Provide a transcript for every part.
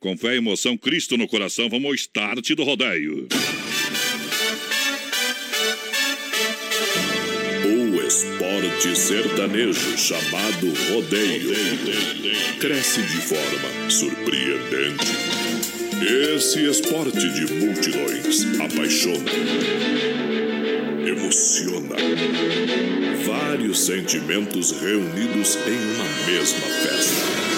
Com fé e emoção, Cristo no coração, vamos ao start do rodeio. O esporte sertanejo chamado rodeio cresce de forma surpreendente. Esse esporte de multidões apaixona, emociona. Vários sentimentos reunidos em uma mesma festa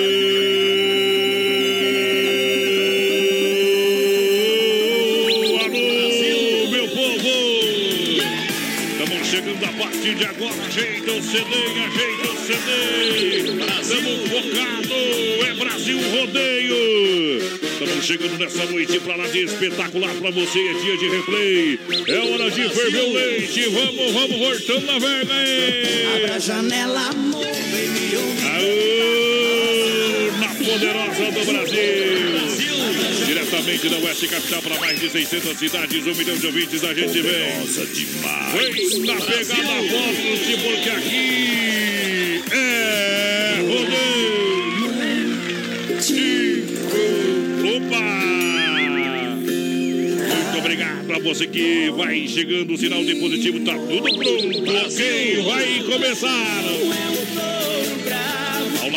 Partir de agora, ajeita o CD, ajeita o CD. Estamos focado, é Brasil Rodeio. Estamos chegando nessa noite pra lá de espetacular pra você. É dia de replay. É hora de ferver o leite. Vamos, vamos, voltando na verga aí. Abra a janela, amor, poderosa do Brasil. Diretamente da Oeste Capital para mais de 600 cidades, um milhão de ouvintes, a gente vem. Nossa, demais. Vem na pegada forte, porque aqui é rodeio. Opa! Muito obrigado a você que vai chegando, o sinal de positivo, tá tudo pronto, ok? Vai começar!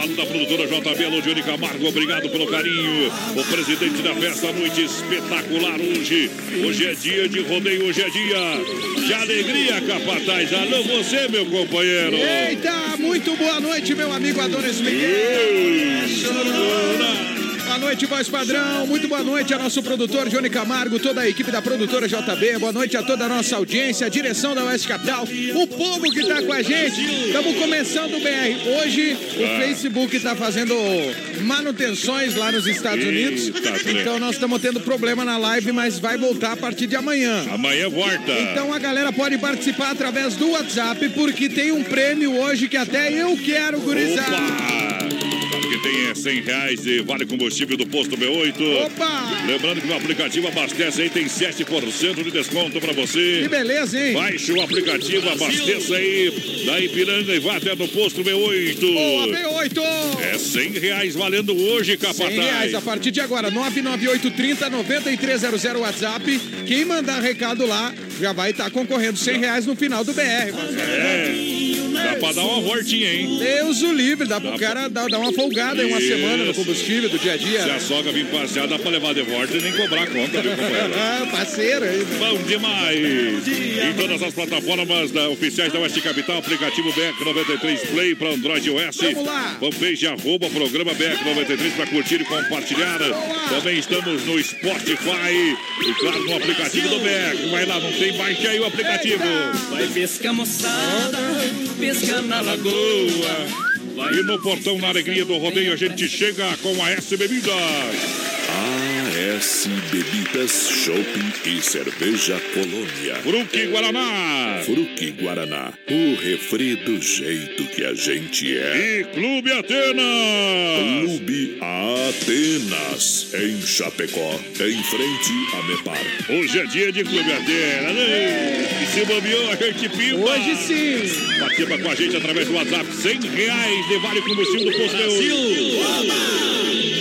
Lado da produtora JB Lodione Camargo, obrigado pelo carinho. O presidente da festa, noite espetacular hoje. Hoje é dia de rodeio, hoje é dia de alegria, capataz. Alô, você, meu companheiro. Eita, muito boa noite, meu amigo Adonis Miguel. Boa noite, voz padrão. Muito boa noite a nosso produtor Johnny Camargo, toda a equipe da produtora JB. Boa noite a toda a nossa audiência, a direção da Oeste Capital, o povo que está com a gente. Estamos começando o BR. Hoje o ah. Facebook está fazendo manutenções lá nos Estados Unidos. Então nós estamos tendo problema na live, mas vai voltar a partir de amanhã. Amanhã volta. Então a galera pode participar através do WhatsApp, porque tem um prêmio hoje que até eu quero, gurizar. Opa! que tem é 100 reais de vale combustível do posto B8. Opa! Lembrando que o aplicativo abastece aí, tem 7% de desconto pra você. Que beleza, hein? Baixe o aplicativo, abasteça aí da Ipiranga e vá até no posto B8. Boa, B8! É 100 reais valendo hoje, capataz. 100 reais a partir de agora, 99830 9300 WhatsApp. Quem mandar recado lá já vai estar tá concorrendo 100 reais no final do BR. É. Dá pra dar uma voltinha, hein? Deus o livre, dá, dá pro cara dar, dar uma folgada em uma semana no combustível do dia a dia. Se a sogra vir passear, dá pra levar de volta e nem cobrar a conta, viu, companheiro? Ah, parceiro. Bom demais. Em todas as plataformas da, oficiais da Oeste Capital, aplicativo BR93 Play para Android OS. Vamos lá. Fanpage arroba programa BR93 para curtir e compartilhar. Também estamos no Spotify e claro no aplicativo do BR. Vai lá, não tem, baixe aí o aplicativo. Vai pescar moçada, pesca na lagoa. E no portão, na alegria do rodeio, a gente chega com a S Bebidas. AS Bebidas, Shopping e Cerveja Colônia. Fruque Guaraná. Fruque Guaraná, o refri do jeito que a gente é. E Clube Atenas. Clube Atenas, em Chapecó, em frente a Mepar. Hoje é dia de Clube Atenas. E se bobeou, a gente pimba. Hoje sim. Participa com a gente através do WhatsApp. 100 reais de vale combustível do Posto Brasil.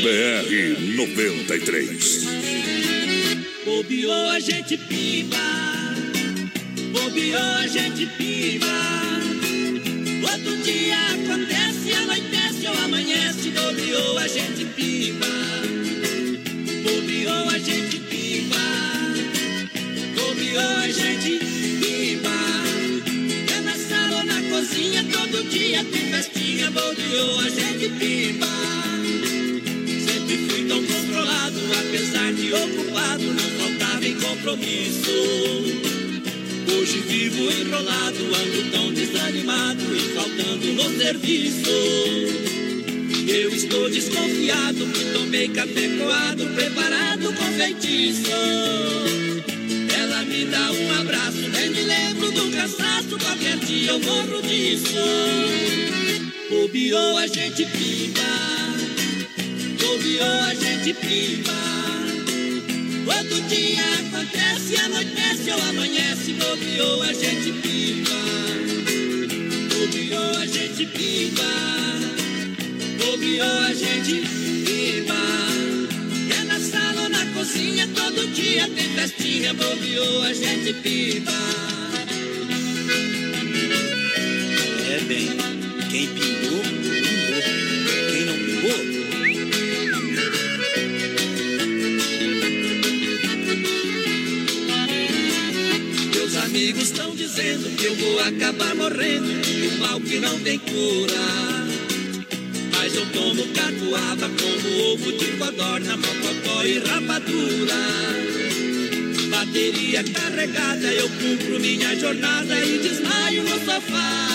BR 93. Bobeou a gente piba. Bobeou a gente piba. Outro dia acontece, anoitece ou amanhece. Bobeou a gente piba. Bobeou a gente piba. Bobeou a gente piba. É na sala ou na cozinha, todo dia tem festinha. Bobeou a gente piba tão controlado, apesar de ocupado, não faltava em compromisso. Hoje vivo enrolado, ando tão desanimado e faltando no serviço. Eu estou desconfiado tomei café coado, preparado com feitiço. Ela me dá um abraço, nem me lembro do cansaço, qualquer dia eu morro disso. Bobeou, a gente pinta bobeou a gente pipa. Todo dia acontece, anoitece ou amanhece, bobeou a gente pipa. Bobeou a gente pipa, bobeou a gente pipa. É na sala ou na cozinha, todo dia tem festinha, bobeou a gente pipa. É bem, quem pingou. Que eu vou acabar morrendo de um mal que não tem cura. Mas eu tomo catuaba como ovo de codorna, mocotó e rapadura. Bateria carregada, eu cumpro minha jornada e desmaio no sofá.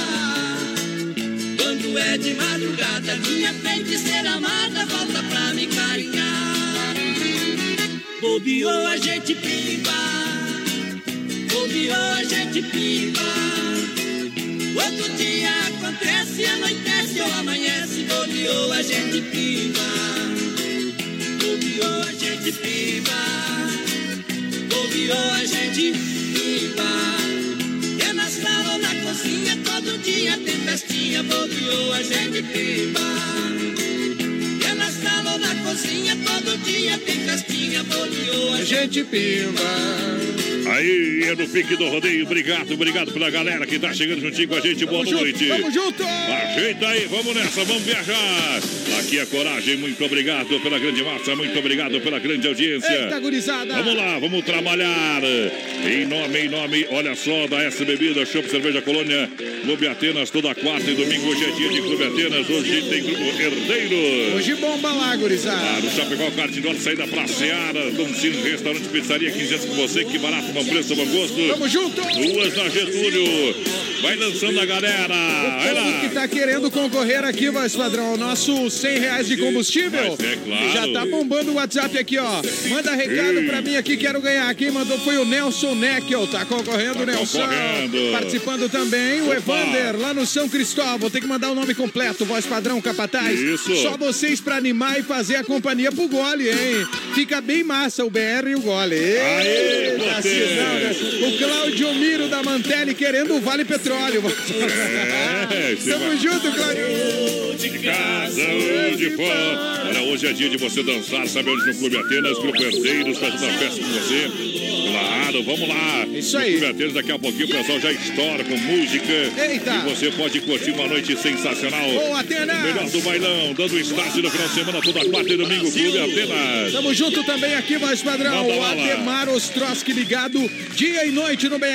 Quando é de madrugada, minha feiticeira amada volta pra me carinhar. Bobeou a gente pimba. Bobeou a gente pipa. Outro dia acontece, anoitece ou amanhece. Bobeou a gente pipa. Bobeou a gente pipa. Bobeou a gente pipa. É na sala ou na cozinha, todo dia tem festinha. Bobeou a gente pipa. É cozinha, todo dia tem festinha. Bobeou a gente pimba. Aí é no pique do rodeio. Obrigado, obrigado pela galera que tá chegando juntinho com a gente. Boa Tamo noite. junto, tamo junto. Ajeita aí, vamos nessa, vamos viajar. Aqui é Coragem, muito obrigado pela grande massa, muito obrigado pela grande audiência. Eita, gurizada. Vamos lá, vamos trabalhar. Em nome, em nome, olha só, da S Bebida, Shop Cerveja Colônia, Clube Atenas, toda quarta e domingo. Hoje é dia de Clube Atenas, hoje tem Grupo Herdeiro. Hoje bomba lá, gurizada. no Chapecó, Norte, saída pra Seara, Domicílio, Restaurante, Pizzaria, 15 anos com você, que barato, bom preço, bom gosto. Tamo junto. Duas na Getúlio. Vai lançando a galera. Vai Povo que tá querendo concorrer aqui, voz padrão, nosso 100 reais de combustível. Mas é claro. Já tá bombando o WhatsApp aqui, ó. Manda recado pra mim aqui, quero ganhar. Quem mandou foi o Nelson Neckel, tá concorrendo, Tá Nelson. concorrendo. Participando também o Opa. Evander, lá no São Cristóvão. Tem que mandar o nome completo, voz padrão, capataz. Isso. Só vocês pra animar e fazer a companhia pro gole, hein? Fica bem massa o BR e o gole. Aê, Eita, cidão, né? O Claudio Miro da Mantelli querendo o Vale Petróleo. É, você Tamo junto, Claudio. de casa ou de fora. Olha, hoje é dia de você dançar, sabe onde? No Clube Atenas, Grupo Herdeiros, fazendo a festa com você. Claro, vamos lá. Isso No aí. Clube Atenas, daqui a pouquinho o pessoal já estoura com música. Eita. E você pode curtir uma noite sensacional. Boa, Atenas. Melhor do bailão, dando start no final de semana, toda quarta e domingo, Clube Atenas. Tamo junto também aqui, mais padrão. O. Ademar Ostroski ligado dia e noite no BR.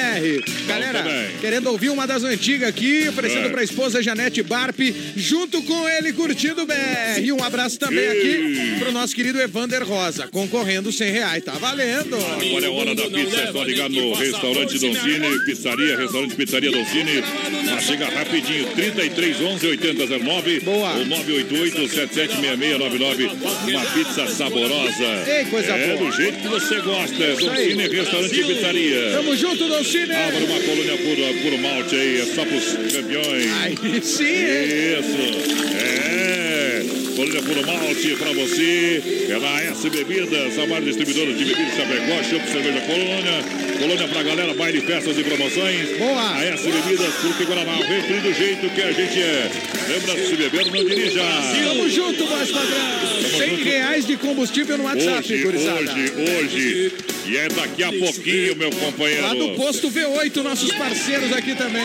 Galera, querendo ouvir uma das antigas aqui, oferecendo É. pra esposa Janete Barp, junto com ele curtindo o BR. E um abraço também aqui pro nosso querido Evander Rosa, concorrendo 100 reais. Tá valendo. Agora é hora da pizza, é só ligar no restaurante Doncini, pizzaria, restaurante Pizzaria Doncini. Mas chega rapidinho, 33 11 8009 Boa. ou 988 776699. Uma pizza saborosa. Ei, coisa é boa. do jeito que você gosta. Doncini, restaurante pizzaria. Tamo junto, Dolcine. Abra uma colônia puro, puro malte aí, é só pros campeões. Aí sim, hein? Isso, é. Colônia Puro Malte pra você. É na S Bebidas, a maior distribuidora de bebidas Chapecó, Chopp Cerveja Colônia. Colônia pra galera, baile, festas e promoções. Boa. A S Bebidas, porque Guaraná, refri do jeito que a gente é. Lembra, se beber, não dirija. Tamo junto, voz padrão. 100 junto. reais de combustível no WhatsApp, Hoje, gurizada. hoje, hoje. E é daqui a pouquinho, meu companheiro. Lá do posto V8, nossos parceiros aqui também.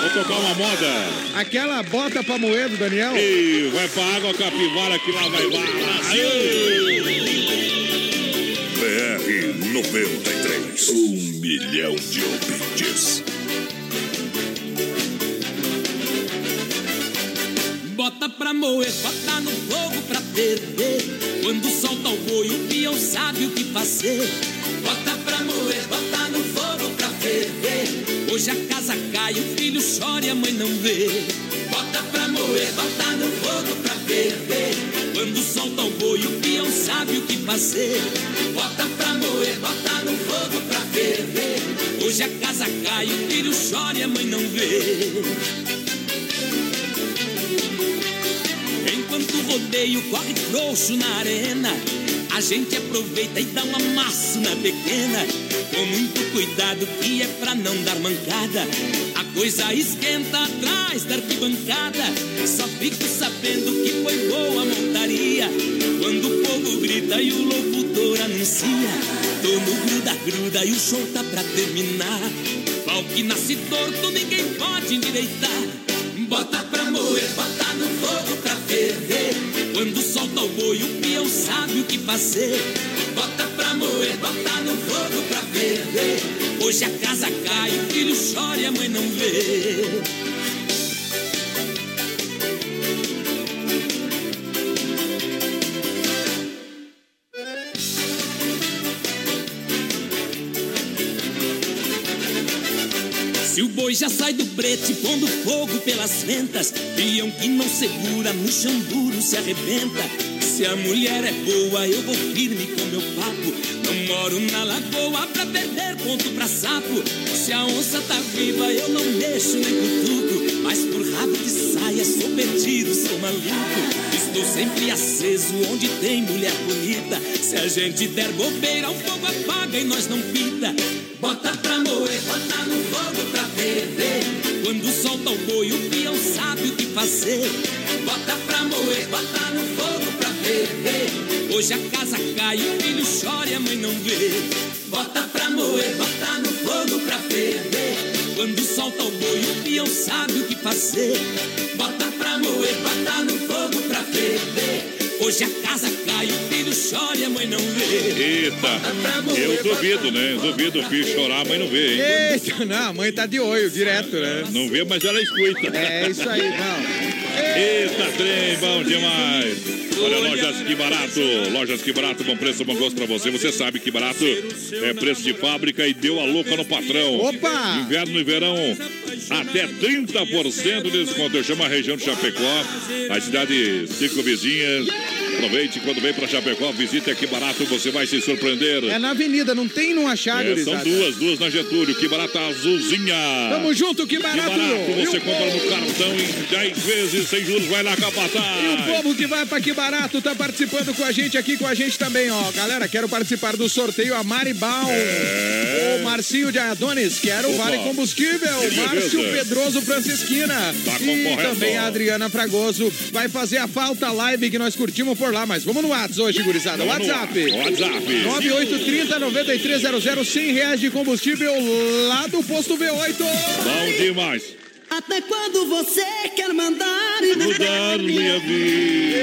Vou tocar uma moda. Aquela bota pra moer do Daniel. E vai pra água capivara que lá vai bala. BR 93. Um milhão de ouvintes. Bota pra moer, bota no fogo pra ferver. Quando solta o boi, o peão sabe o que fazer. Bota pra moer, bota no fogo pra ferver. Hoje a casa cai, o filho chora e a mãe não vê. Bota pra moer, bota no fogo pra ferver. Quando solta o boi, o peão sabe o que fazer. Bota pra moer, bota no fogo pra ferver. Hoje a casa cai, o filho chora e a mãe não vê. Enquanto o rodeio corre frouxo na arena, a gente aproveita e dá um amasso na pequena. Com muito cuidado que é pra não dar mancada. A coisa esquenta atrás da arquibancada. Só fico sabendo que foi boa a montaria. Quando o povo grita e o locutor anuncia. Tô no gruda-gruda e o show tá pra terminar. Pau que nasce torto, ninguém pode endireitar. Bota pra moer, bota no fogo pra ferver. Quando solta o boi, o peão sabe o que fazer. Bota pra moer, bota no fogo pra ferver. Hoje a casa cai, o filho chora e a mãe não vê. Se o boi já sai do brete pondo fogo pelas ventas, peão que não segura no chão duro se arrebenta. Se a mulher é boa, eu vou firme com meu papo. Não moro na lagoa pra perder ponto pra sapo. Se a onça tá viva, eu não mexo nem cutuco. Mas por rabo de saia, sou perdido, sou maluco. Estou sempre aceso onde tem mulher bonita. Se a gente der bobeira, o fogo apaga e nós não pita. Bota pra moer, bota no solta o boi, o peão sabe o que fazer. Bota pra moer, bota no fogo pra ferver. Hoje a casa cai, o filho chora e a mãe não vê. Bota pra moer, bota no fogo pra ferver. Quando solta o boi, o peão sabe o que fazer. Bota pra moer, bota no fogo pra ferver. Hoje a casa cai, o filho chora e a mãe não vê. Eita, eu duvido, né? Duvido o filho chorar, a mãe não vê, hein? Eita, não, a mãe tá de olho, direto, né? Não vê, mas ela escuta. É isso aí, não. Eita, trem, bom demais. Olha, lojas que barato. Lojas que barato, bom preço, bom gosto pra você. Você sabe que barato é preço de fábrica e deu a louca no patrão. Opa! Inverno e verão, até 30% de desconto. Eu chamo a região de Chapecó, a cidade cinco vizinhas. Aproveite quando vem pra Chapecó, visite aqui barato, você vai se surpreender. É na avenida, não tem não achar, É, são duas, duas na Getúlio, que barata azulzinha. Tamo junto, que Que barato! barato, E você o compra no cartão em 10 vezes sem juros, vai lá E o povo que vai pra que barato tá participando com a gente aqui com a gente também, ó. Galera, quero participar do sorteio a Mari Baum. O Marcinho de Adonis, quero É. Opa. Vale Combustível. Que Márcio beleza. Pedroso Francisquina. Tá e também a Adriana Fragoso vai fazer a falta live que nós curtimos por lá. Mas vamos no WhatsApp hoje, gurizada. Vamos WhatsApp. WhatsApp. 9830-9300, 100 reais de combustível lá do posto V8. Bom demais. Até quando você quer mandar Mudar minha vida.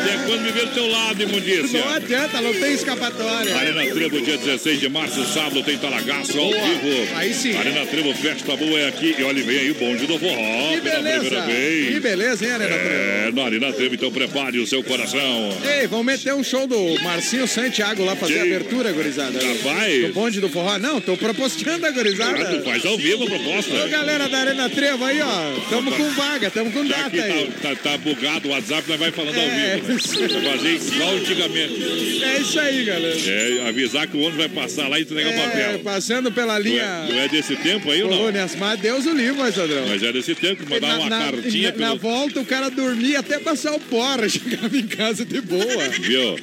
Até quando me ver do teu lado, imundícia. Não adianta, não tem escapatória. Arena Trevo, dia 16 de março, sábado, tem Talagaço ao vivo. Aí sim. Arena Trevo, festa boa é aqui. E olha, vem aí o bonde do forró Que pela beleza. primeira Que beleza, hein, Arena Trevo? É, na Arena Trevo, então prepare o seu coração. Ei, vamos meter um show do Marcinho Santiago lá fazer a abertura, gurizada. Rapaz. Do bonde do forró. Não, tô propositando a Ah, tu gurizada. faz ao vivo a proposta. Ô, galera da Arena Trevo aí, ó. Tamo com vaga, tamo com Já data que aí. tá, tá, tá bugado o WhatsApp, nós vai falando É, ao vivo. Vai fazer igual antigamente. É isso aí, galera. É, avisar que o ônibus vai passar lá e entregar o É, papel. passando pela Tu linha é, tu é desse tempo aí ou não? Colônias Mar, Deus o livre, mas, Sandrão. Mas é desse tempo que mandava uma cartinha na, na pelo. volta o cara dormia até passar o porra, chegava em casa de boa. Viu?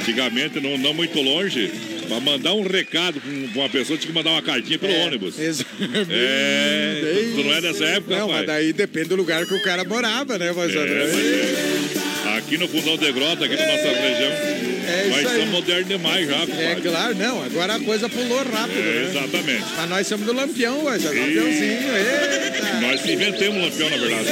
Antigamente, não, não muito longe, pra mandar um recado pra pra uma pessoa, tinha que mandar uma cartinha pelo ônibus. Ex- É, tu não é dessa época, Não, mas rapaz? daí depende do lugar que o cara morava, né, mas, É, mas é. Aqui no Fundão de Grota, aqui na nossa região, É nós isso aí. somos modernos demais já, É compadre. claro, não, agora a coisa pulou rápido, É, né? exatamente. Mas nós somos do Lampião, mas é Lampiãozinho, eita. Nós inventamos o lampião, na verdade.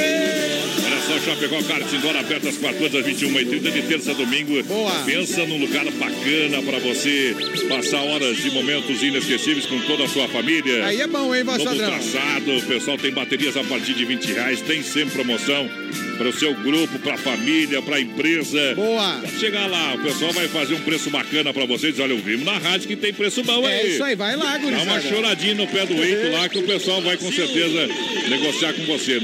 Olha só, Chapecó Kart Indoor aberto às 14 às 21h30 de terça a domingo. Boa. Pensa num lugar bacana para você passar horas de momentos inesquecíveis com toda a sua família. Aí é bom, hein, Novo padrão? traçado, o pessoal tem baterias a partir de 20 reais, tem sempre promoção para o seu grupo, para a família, para empresa. Boa. Pode chegar lá, o pessoal vai fazer um preço bacana para vocês. Olha, ouvimos na rádio que tem preço bom É aí. isso aí, vai lá, Dá uma gurizada. choradinha no pé do eito lá que o pessoal vai com certeza negociar com você.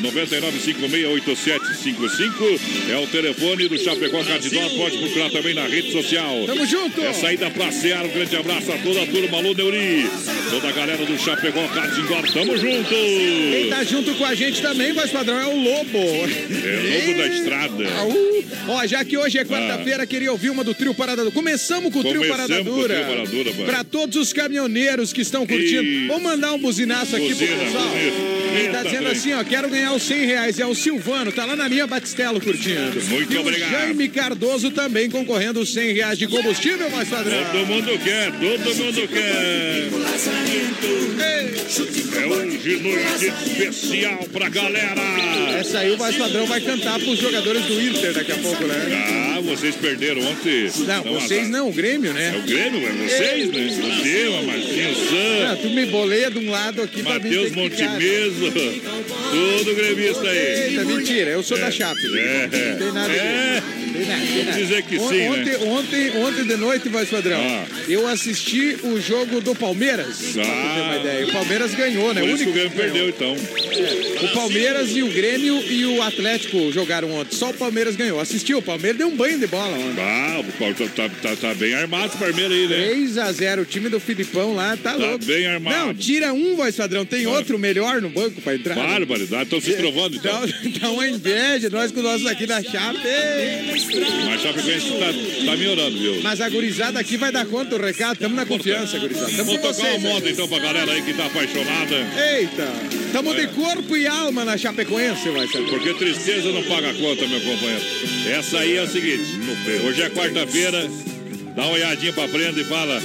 995687755 é o telefone do Chapecó Cardinal. Pode procurar também na rede social. Tamo junto. É saída pra Seara. Um grande abraço a toda a turma. Alô, Neuri. Toda a galera do Chapecó Cardinal. Tamo junto. Quem tá junto com a gente também, voz padrão, é o Lobo. É Lobo da Estrada. Au. Ó, já que hoje é quarta-feira, queria ouvir uma do Trio Parada Dura. Começamos com o Trio Começamos Parada com o Dura. Trio Parada Dura, pai. Pra todos os caminhoneiros que estão curtindo. Vamos mandar um buzinaço aqui pro Buzina, pessoal. bonito. Ele tá dizendo assim, ó, quero ganhar os 100 reais. É o Silvano, tá lá na linha Batistello curtindo. Muito e obrigado. o Jaime Cardoso também concorrendo os 100 reais de combustível, mais padrão. Todo mundo quer, todo mundo quer. É hoje noite especial pra galera. Essa aí o mais padrão vai cantar pros jogadores do Inter daqui a pouco, né? Ah, vocês perderam ontem. Não, Não, vocês não, o Grêmio, né? É o Grêmio, é vocês, né? Você, Marquinhos Ah, tu me boleia de um lado aqui pra mim Matheus ter todo gremista aí. Eita, mentira, eu sou da Chape. É, Não tem nada é. Tem nada, tem nada. dizer que On- sim, né? ontem, ontem, ontem de noite, voz padrão, Ah. eu assisti o jogo do Palmeiras. Pra tu ter uma Ah. ideia. O Palmeiras ganhou, né? Por isso que o único Grêmio perdeu, então. O Palmeiras e o Grêmio e o Atlético jogaram ontem. Só o Palmeiras ganhou. Assistiu, o Palmeiras deu um banho de bola ontem. Ah, o tá, tá, tá, tá bem armado o Palmeiras aí, né? 3x0, o time do Filipão lá tá, Tá louco. bem armado. Não, tira um, voz padrão. Tem outro melhor no banco pra entrar. Barbaridade, estão se trovando, então. Dá, dá uma inveja, nós com nossos aqui da Chape. Mas Chapecoense tá, tá melhorando, viu? Mas a gurizada aqui vai dar conta do recado. Tamo na confiança, gurizada. Tamo Vou com tocar vocês. uma moda então pra galera aí que tá apaixonada. Eita, tamo de corpo e alma na Chapecoense, vai saber. Porque tristeza não paga conta, meu companheiro. Essa aí é o seguinte: hoje é quarta-feira, dá uma olhadinha pra prenda e fala.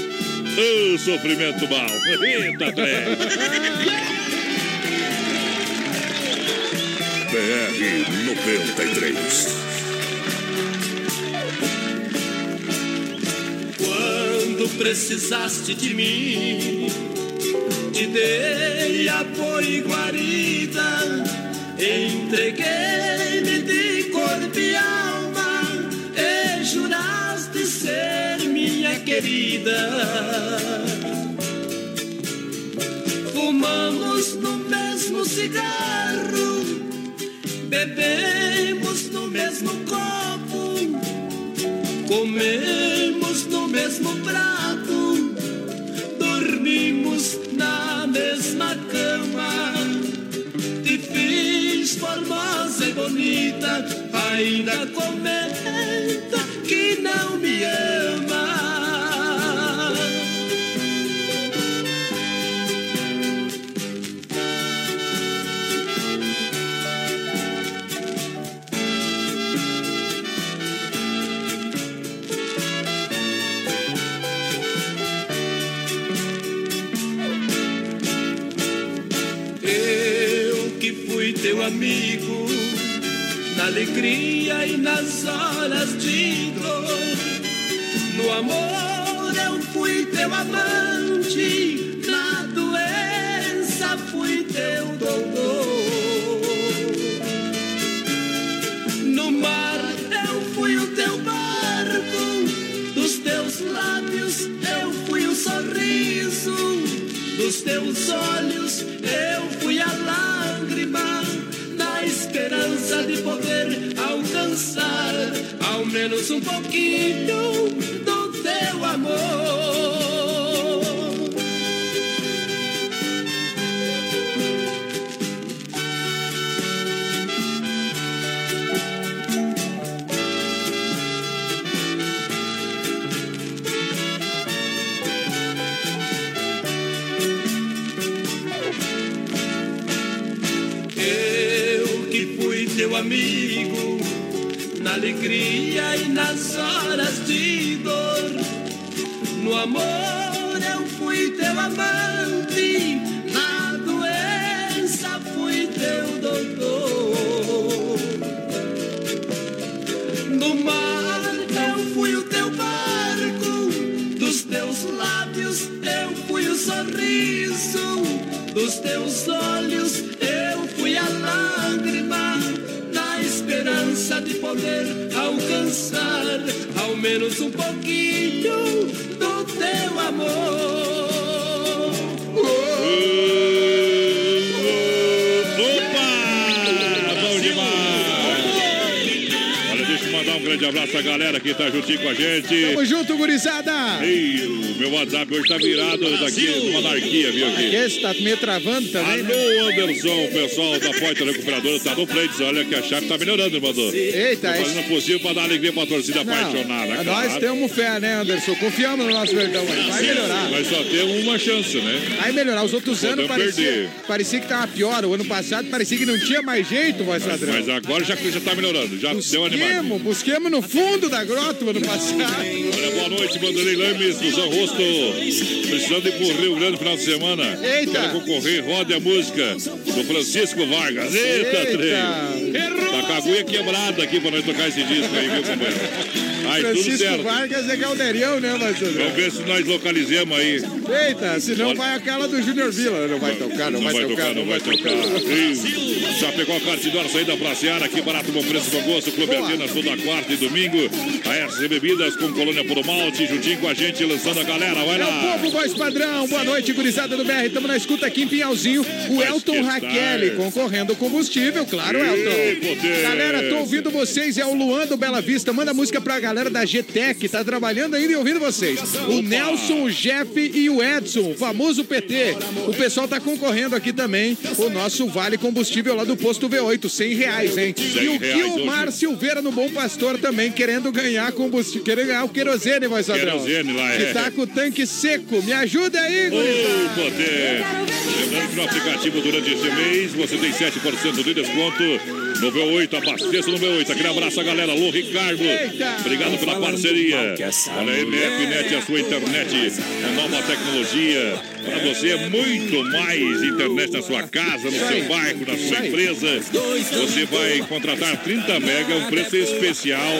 Ô, sofrimento mal. Eita, trem. BR 93. Quando precisaste de mim, te dei apoio e guarida, entreguei-me de corpo e alma, e juraste ser minha querida. Fumamos no mesmo cigarro, bebemos no mesmo copo. Comemos no mesmo prato, dormimos na mesma cama. Te fiz formosa e bonita, ainda comenta que não me ama. Amigo, na alegria e nas horas de dor. No amor eu fui teu amante, na doença fui teu doutor. No mar eu fui o teu barco, dos teus lábios eu fui o sorriso, dos teus olhos eu fui a lágrima, esperança de poder alcançar ao menos um pouquinho do teu amor. Amigo, na alegria e nas horas de dor. No amor eu fui teu amante, na doença fui teu doutor. No mar eu fui o teu barco, dos teus lábios eu fui o sorriso, dos teus olhos esperança de poder alcançar ao menos um pouquinho do teu amor. Abraço a galera que tá juntinho com a gente. Tamo junto, gurizada. Ei, o meu WhatsApp hoje tá virado daqui numa anarquia, viu aqui? Esse tá meio travando também, né? Alô, Anderson, o pessoal da Poita Recuperadora tá no frente. Olha que a chave tá melhorando, irmão. Eita, Tá fazendo o possível pra dar alegria pra torcida apaixonada, Não, claro. nós temos fé, né, Anderson? Confiamos no nosso verdão aí. Vai melhorar. Nós só temos uma chance, né? Vai melhorar. Os outros anos parecia, perder. parecia que tava pior. O ano passado parecia que não tinha mais jeito, voz padrão. Mas agora já, já tá melhorando, já deu animado. Busquemos, no fundo da grota o ano passado. Olha, boa noite, Vanderlei Lames, do São Rosto. Precisando ir pro Rio Grande no final de semana. Eita. Quero concorrer, roda a música do Francisco Vargas. Eita, trem. Tá com a agulha quebrada aqui pra nós tocar esse disco aí, viu, companheiro? Aí, tudo Francisco certo. Vargas é Galderião, né, Vamos Marcelo? ver se nós localizemos aí. Eita, senão vai aquela do Júnior Vila. Não vai tocar, não, vai, tocar, não vai tocar. Ih, Já pegou a cartidora, saída pra Seara, aqui barato, bom preço, bom gosto. Clube Boa. Atenas, toda quarta e domingo. A RC Bebidas com Colônia Puro Malte, juntinho com a gente, lançando a galera. Vai É o lá. povo voz padrão. Boa noite, gurizada do BR. Estamos na escuta aqui em Pinhalzinho. O Elton que Raquel concorrendo combustível, claro, Elton. Poder. Galera, tô ouvindo vocês. É o Luan do Bela Vista. Manda música pra galera da GTEC. Tá trabalhando ainda e ouvindo vocês. O Nelson, o Jeff e o Edson, o famoso PT. O pessoal tá concorrendo aqui também. O nosso Vale Combustível lá do posto V8, 100 reais, hein? E o hoje. Silveira no Bom Pastor também, querendo ganhar combustível, querendo ganhar o querosene, voz padrão. Querosene lá, Que é. tá com o tanque seco. Me ajuda aí, Ô, poder! Lembrando que no aplicativo durante esse mês você tem 7% de desconto no V8. Abasteça no V8. Aquele abraço a galera. Alô, Ricardo. Obrigado pela parceria. Olha a MFNet, a sua internet. A nova tecnologia. Para você é muito mais internet na sua casa, no seu bairro, na sua empresa. Você vai contratar 30 mega, um preço especial.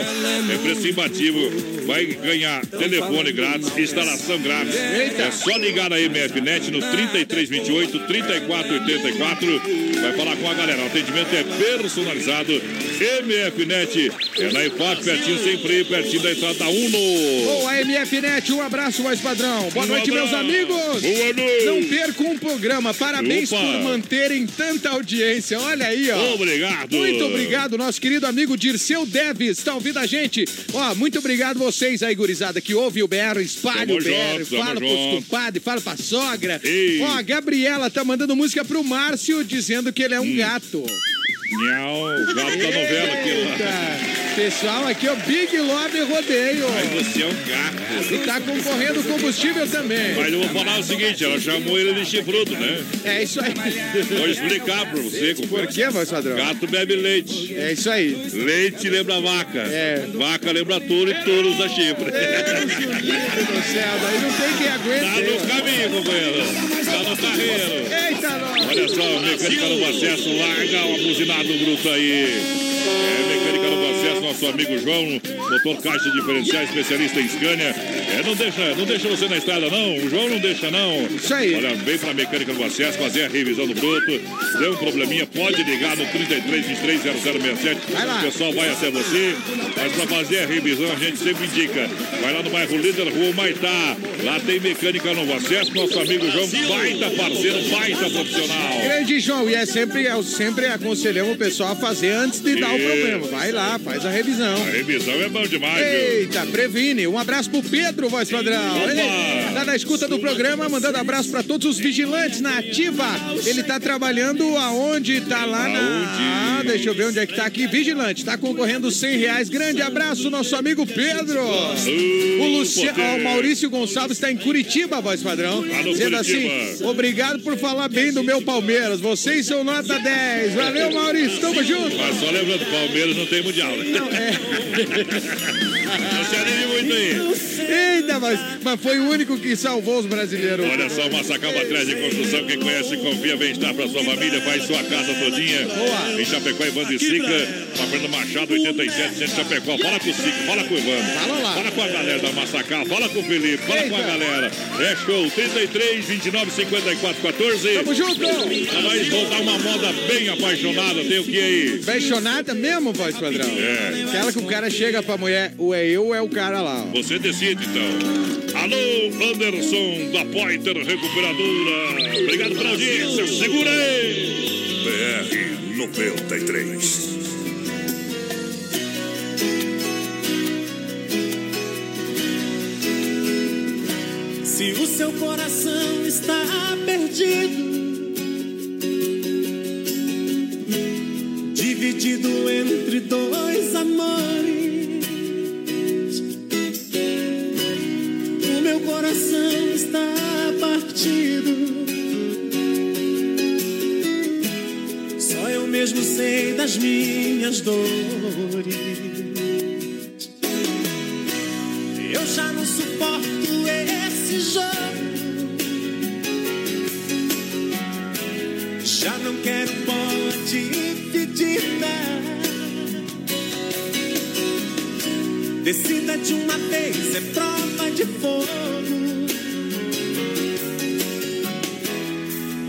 É preço imbatível. Vai ganhar telefone grátis, instalação grátis. É só ligar na MFNet no 3328 3484. Vai falar com a galera. O atendimento é personalizado. MFNet é na IFAP, pertinho sempre, pertinho da entrada da Uno. Ô, a MFNet, um abraço, voz padrão. Boa noite, meus amigos. Boa Não percam um programa. Parabéns Opa. por manterem tanta audiência. Olha aí, ó. Obrigado. Muito obrigado, nosso querido amigo Dirceu Deves, tá ouvindo a gente? Ó, muito obrigado vocês aí, gurizada, que ouve o BR, espalha Tamo o BR, junto, fala pros junto. compadres, fala pra sogra. Ei. Ó, a Gabriela tá mandando música pro Márcio, dizendo que ele é um Hum. gato. Nhau, gato da novela aqui. Eita. Pessoal, aqui é o Big Love Rodeio. Mas você é um gato. E tá concorrendo combustível também. Mas eu vou falar o seguinte, ela chamou ele de chifrudo, né? É isso aí. Vou explicar pra você. Por quê, voz padrão? Gato bebe leite. É isso aí. Leite lembra vaca. É. Vaca lembra touro e touro usa chifre. Deus do céu, daí não tem quem aguente. Tá no caminho, companheiro. Tá no carreiro. Eita, nós. Olha só, mecânica no acesso, larga o abuzinado bruto aí. É, mecânica no acesso, nosso amigo João, motor caixa diferencial, especialista em Scania. É, não deixa, não deixa você na estrada, não. O João não deixa, não. Isso aí. Olha, vem pra mecânica no acesso, fazer a revisão do bruto. Deu um probleminha, pode ligar no 33 23 0067. Vai lá. O pessoal vai até você. Mas pra fazer a revisão, a gente sempre indica. Vai lá no bairro Líder, Rua Maitá. Lá tem mecânica no acesso, nosso amigo João, baita parceiro, baita profissional. Grande João, e é sempre, eu sempre aconselhamos o pessoal a fazer antes de dar o Isso. problema. Vai lá, faz a revisão. A revisão é bom demais, viu? Eita, previne. Um abraço pro Pedro, voz padrão. Opa. Ele tá na escuta do programa, mandando abraço pra todos os vigilantes na ativa. Ele tá trabalhando aonde? Tá lá na. Ah, deixa eu ver onde é que tá aqui. Vigilante, tá concorrendo 100 reais. Grande abraço, nosso amigo Pedro. O Luciano, o Maurício Gonçalves está em Curitiba, voz padrão. Dizendo Curitiba. assim: obrigado por falar bem do meu Palmeiras. Vocês são nota 10. Valeu, Maurício. Tamo junto. Mas só lembrando, Palmeiras não tem mundial, né? Não, anime muito aí. Eita, mas, mas foi o único que salvou os brasileiros. Olha só, Massacaba atrás de construção. Quem conhece, confia, bem-estar para sua família. Faz sua casa todinha. Boa. Em Chapecó, Evandro e Sica. Tá Fernando Machado, 87, centro de Chapecó. Fala com o Sica, fala com o Evandro. Fala lá. Fala com a galera da Massacá, fala com o Felipe, fala com a Eita. galera. É show, 33, 29, 54, 14. Tamo junto. Nós voltar uma moda bem apaixonada. Tem o que aí? Apaixonada mesmo, voz padrão? É. Aquela que o cara chega pra mulher, ou é eu ou é o cara lá. Você decide, então. Alô, Anderson da Pointer Recuperadora. Obrigado pela audiência. Segura aí. BR 93. Se o seu coração está perdido. dividido entre dois amores. Coração está partido. Só eu mesmo sei das minhas dores. Eu já não suporto esse jogo. Já não quero bola dividida. Decida de uma vez, é prova de fogo.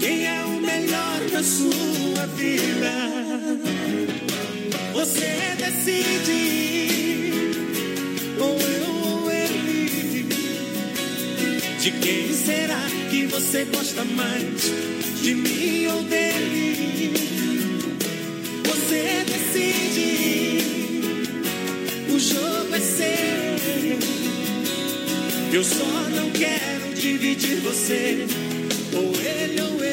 Quem é o melhor da sua vida? Você decide. Ou eu ou ele. De quem será que você gosta mais? De mim ou dele? Você Eu só não quero dividir você. Ou ele ou eu.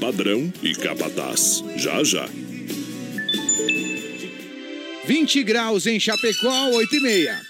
Padrão e capataz. Já já. 20 graus em Chapecó, 8 e meia.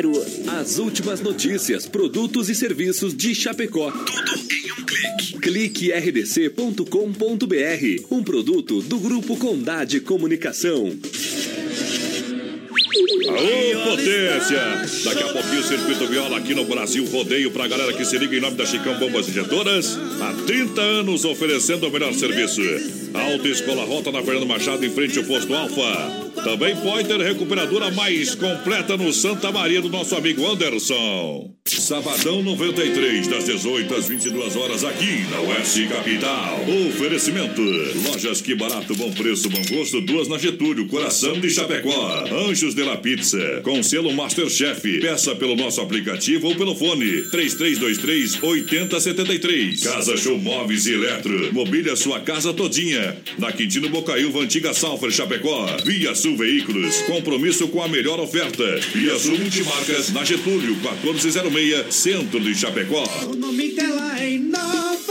3328-3100. As últimas notícias, produtos e serviços de Chapecó. Tudo em um clique. Clique rdc.com.br. Um produto do Grupo Condade Comunicação. Aô, potência! Daqui a pouquinho o Circuito Viola aqui no Brasil Rodeio pra galera que se liga em nome da Chicão Bombas Injetoras. Há 30 anos oferecendo o melhor serviço. Autoescola Rota na Fernando Machado em frente ao posto Alfa. Também Pointer Recuperadora mais completa no Santa Maria do nosso amigo Anderson. Sabadão 93, das 18 às 22 horas aqui na Oeste Capital. Oferecimento: Lojas Que Barato, Bom Preço, Bom Gosto, duas na Getúlio, Coração de Chapecó. Anjos de la Pizza, com selo Masterchef. Peça pelo nosso aplicativo ou pelo fone 3323 8073. Casa Show Móveis e Eletro. Mobília sua casa todinha. Na Quintino Bocaiúva, Antiga Salfer, Chapecó. Via Sul Veículos. Compromisso com a melhor oferta. Via Sul Multimarcas, na Getúlio, 1406, Centro de Chapecó. O nome dela é Inova.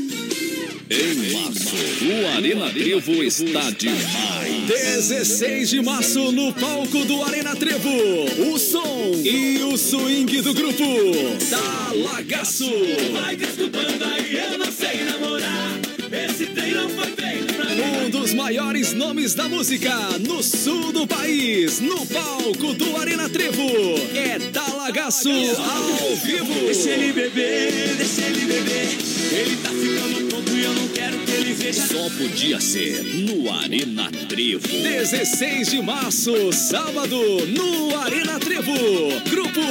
Em março, o Arena Trevo está demais. 16 de março no palco do Arena Trevo. O som e o swing do grupo da Lagaço. Vai desculpando aí, eu não sei namorar. Esse trem não foi feito pra mim. Um dos maiores nomes da música no sul do país, no palco do Arena Trevo. É Dalagaço ao vivo. Deixa ele beber, deixa ele beber. Ele tá ficando eu não quero que ele veja. Só podia ser no Arena Trevo. 16 de março, sábado, no Arena Trevo. Grupo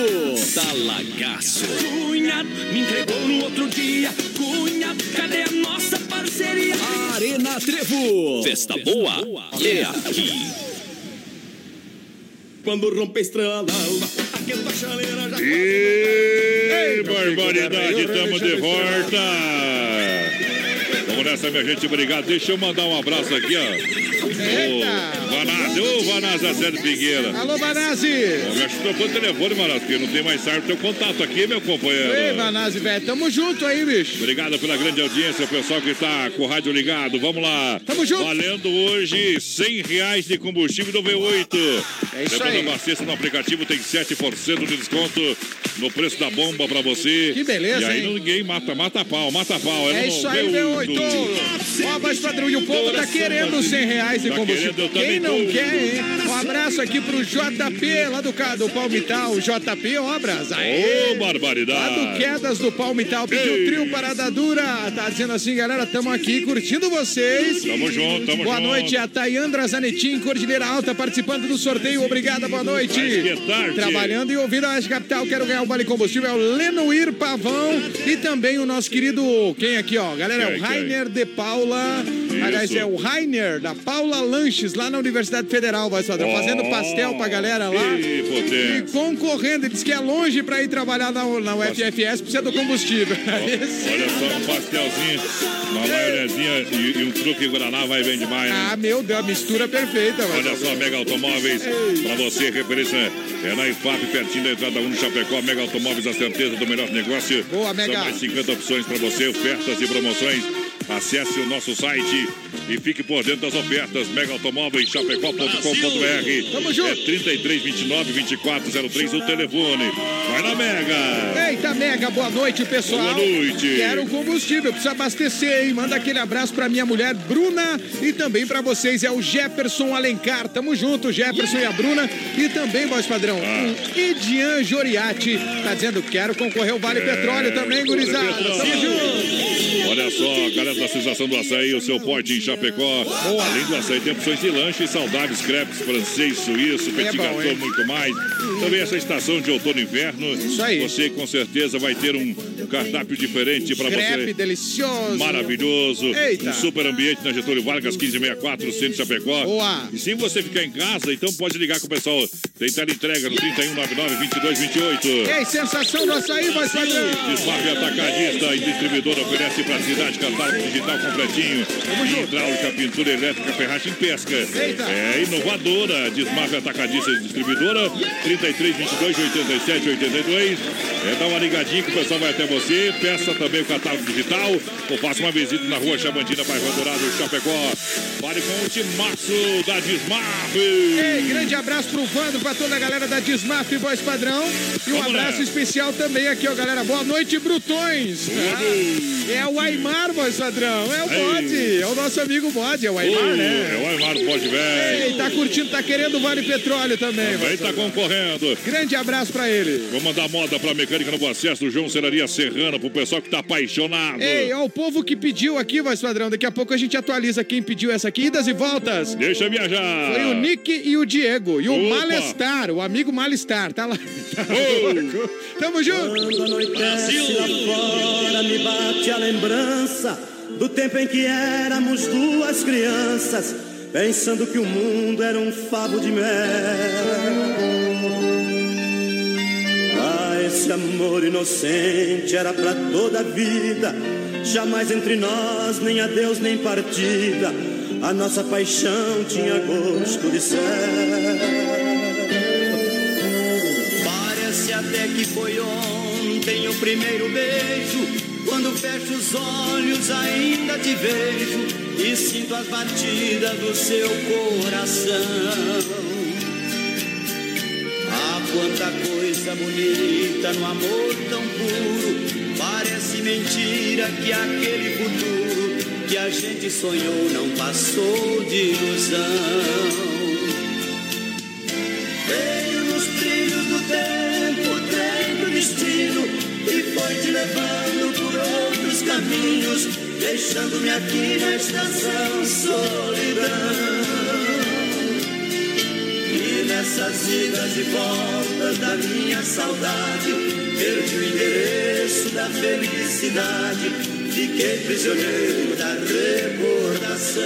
Talagaço. Cunha me entregou no outro dia. Cunha, cadê a nossa parceria? Arena Trevo. Festa boa é aqui. Quando rompe a estrela d'alva, chaleira já E barbaridade, estamos de volta. Vamos nessa, minha gente, obrigado. Deixa eu mandar um abraço aqui, ó. Ô, Vanazzi, ô Vanazzi Sérgio Figueira. Alô, Vanazzi! Ô, Me ajudou com o telefone, Vanazzi, porque não tem mais sardo teu contato aqui, meu companheiro. Ei, Vanazzi, velho, tamo junto aí, bicho. Obrigado pela grande audiência, o pessoal que tá com o rádio ligado. Vamos lá. Tamo junto. Valendo hoje 100 reais de combustível do V8. É isso Lembrando, aí. abasteça no aplicativo, tem 7% de desconto no preço da bomba pra você. Que beleza, E aí hein? ninguém mata, mata pau, mata pau. É no isso aí, V8. V8. Ó, padrão, e o povo tá querendo 100 reais de Tá combustível. eu também Quem não quer, hein? Um abraço aqui pro JP, lá do, do Palmital. JP Obras. Aê! Ô, barbaridade. Lá do Quedas do Palmital. Pediu Ei. trio Parada Dura. Tá dizendo assim, galera, tamo aqui curtindo vocês. Tamo junto, tamo Boa junto. noite, a Tayandra Zanetin, Cordilheira Alta, participando do sorteio. Obrigada, boa noite. Mas. Trabalhando e ouvindo a Oeste Capital, quero ganhar o Vale Combustível. É o Lenoir Pavão e também o nosso querido, quem aqui, ó? Galera, é o quem? Rainer de Paula. Aliás, é o Rainer da Paula Lanches, lá na Universidade Federal, vai padrão, fazendo pastel pra galera lá. E potência. concorrendo, ele disse que é longe pra ir trabalhar na, na UFFS, precisa do combustível. Esse- Olha só, um pastelzinho, uma maionezinha e, e um truque Guaraná vai bem demais, né? Ah, meu Deus, a mistura perfeita, vai Olha só, Mega Automóveis, pra você, referência é na IFAP, pertinho da entrada 1 no Chapecó. Mega Automóveis, a certeza do melhor negócio. Boa, Mega. São mais 50 opções pra você, ofertas e promoções. Acesse o nosso site e fique por dentro das ofertas. Mega Automóveis, chapecó.com.br. Tamo junto. É 33 29 24 03 o telefone. Vai na Mega. Eita, Mega, boa noite, pessoal. Boa noite. Quero combustível, precisa abastecer, hein? Manda aquele abraço pra minha mulher, Bruna, e também pra vocês, é o Jefferson Alencar. Tamo junto, Jefferson e a Bruna. E também, voz padrão, Ah. o Idian Joriati. Tá dizendo, quero concorrer ao Vale Petróleo também, gurizada. É. Tamo junto. Olha só, galera da sensação do açaí, o seu pote em Chapecó. Além do açaí, tem opções de lanches saudáveis, crepes francês, suíço, petit É bom, gâteau, muito mais. Também essa estação de outono e inverno. Isso aí. Você com certeza vai ter um cardápio diferente para Crepe você. delicioso. Maravilhoso. Eita. Um super ambiente na Getúlio Vargas, 1564, centro Chapecó. Boa. E se você ficar em casa, então pode ligar com o pessoal. Tem entrega no 3199 2228. Ei, sensação do açaí, voz padrão. Desmarque Atacadista e distribuidora oferece praticidade, catálogo digital completinho. Hidráulica, pintura elétrica, ferragem e pesca. Eita. É inovadora. Desmarque Atacadista e distribuidora 33 22 87 82. É, dá uma ligadinha que o pessoal vai até você. Peça também o catálogo digital. Ou faça uma visita na rua Chabantina, bairro Dourado, Chapecó. Fale com o timaço da Desmarque. Ei, grande abraço pro Vando, pra toda a galera da Desmaf Voz Padrão. E um Vamos abraço especial também aqui, ó, galera. Boa noite, Brutões. Ah, é o Aymar, Voz Padrão. É o. Bode. É o nosso amigo Bode. É o Aymar, Uh, né? É o Aymar Pode Velho. Ei, tá curtindo, tá querendo o Vale Petróleo também. Também tá concorrendo. Grande abraço pra ele. Vou mandar moda pra mecânica no acesso do João Serraria Serrana, pro pessoal que tá apaixonado. Ei, ó, o povo que pediu aqui, Voz Padrão. Daqui a pouco a gente atualiza quem pediu essa aqui. Idas e voltas. Deixa viajar. Foi o Nick e o Diego. E o Opa. Malestar, o amigo Malestar. Tá lá. Oh. Tamo junto. Quando anoitece lá fora, me bate a lembrança do tempo em que éramos duas crianças, pensando que o mundo era um favo de mel. Ah, esse amor inocente era pra toda a vida, jamais entre nós, nem adeus, nem partida. A nossa paixão tinha gosto de céu. Parece até que foi ontem o primeiro beijo. Quando fecho os olhos, ainda te vejo e sinto as batidas do seu coração. Quanta coisa bonita no amor tão puro. Parece mentira que aquele futuro que a gente sonhou não passou de ilusão. Veio nos trilhos do tempo, o trem do destino e foi te levando por outros caminhos, deixando-me aqui na estação solidão. Nessas idas e voltas da minha saudade, perdi o endereço da felicidade, fiquei prisioneiro da recordação.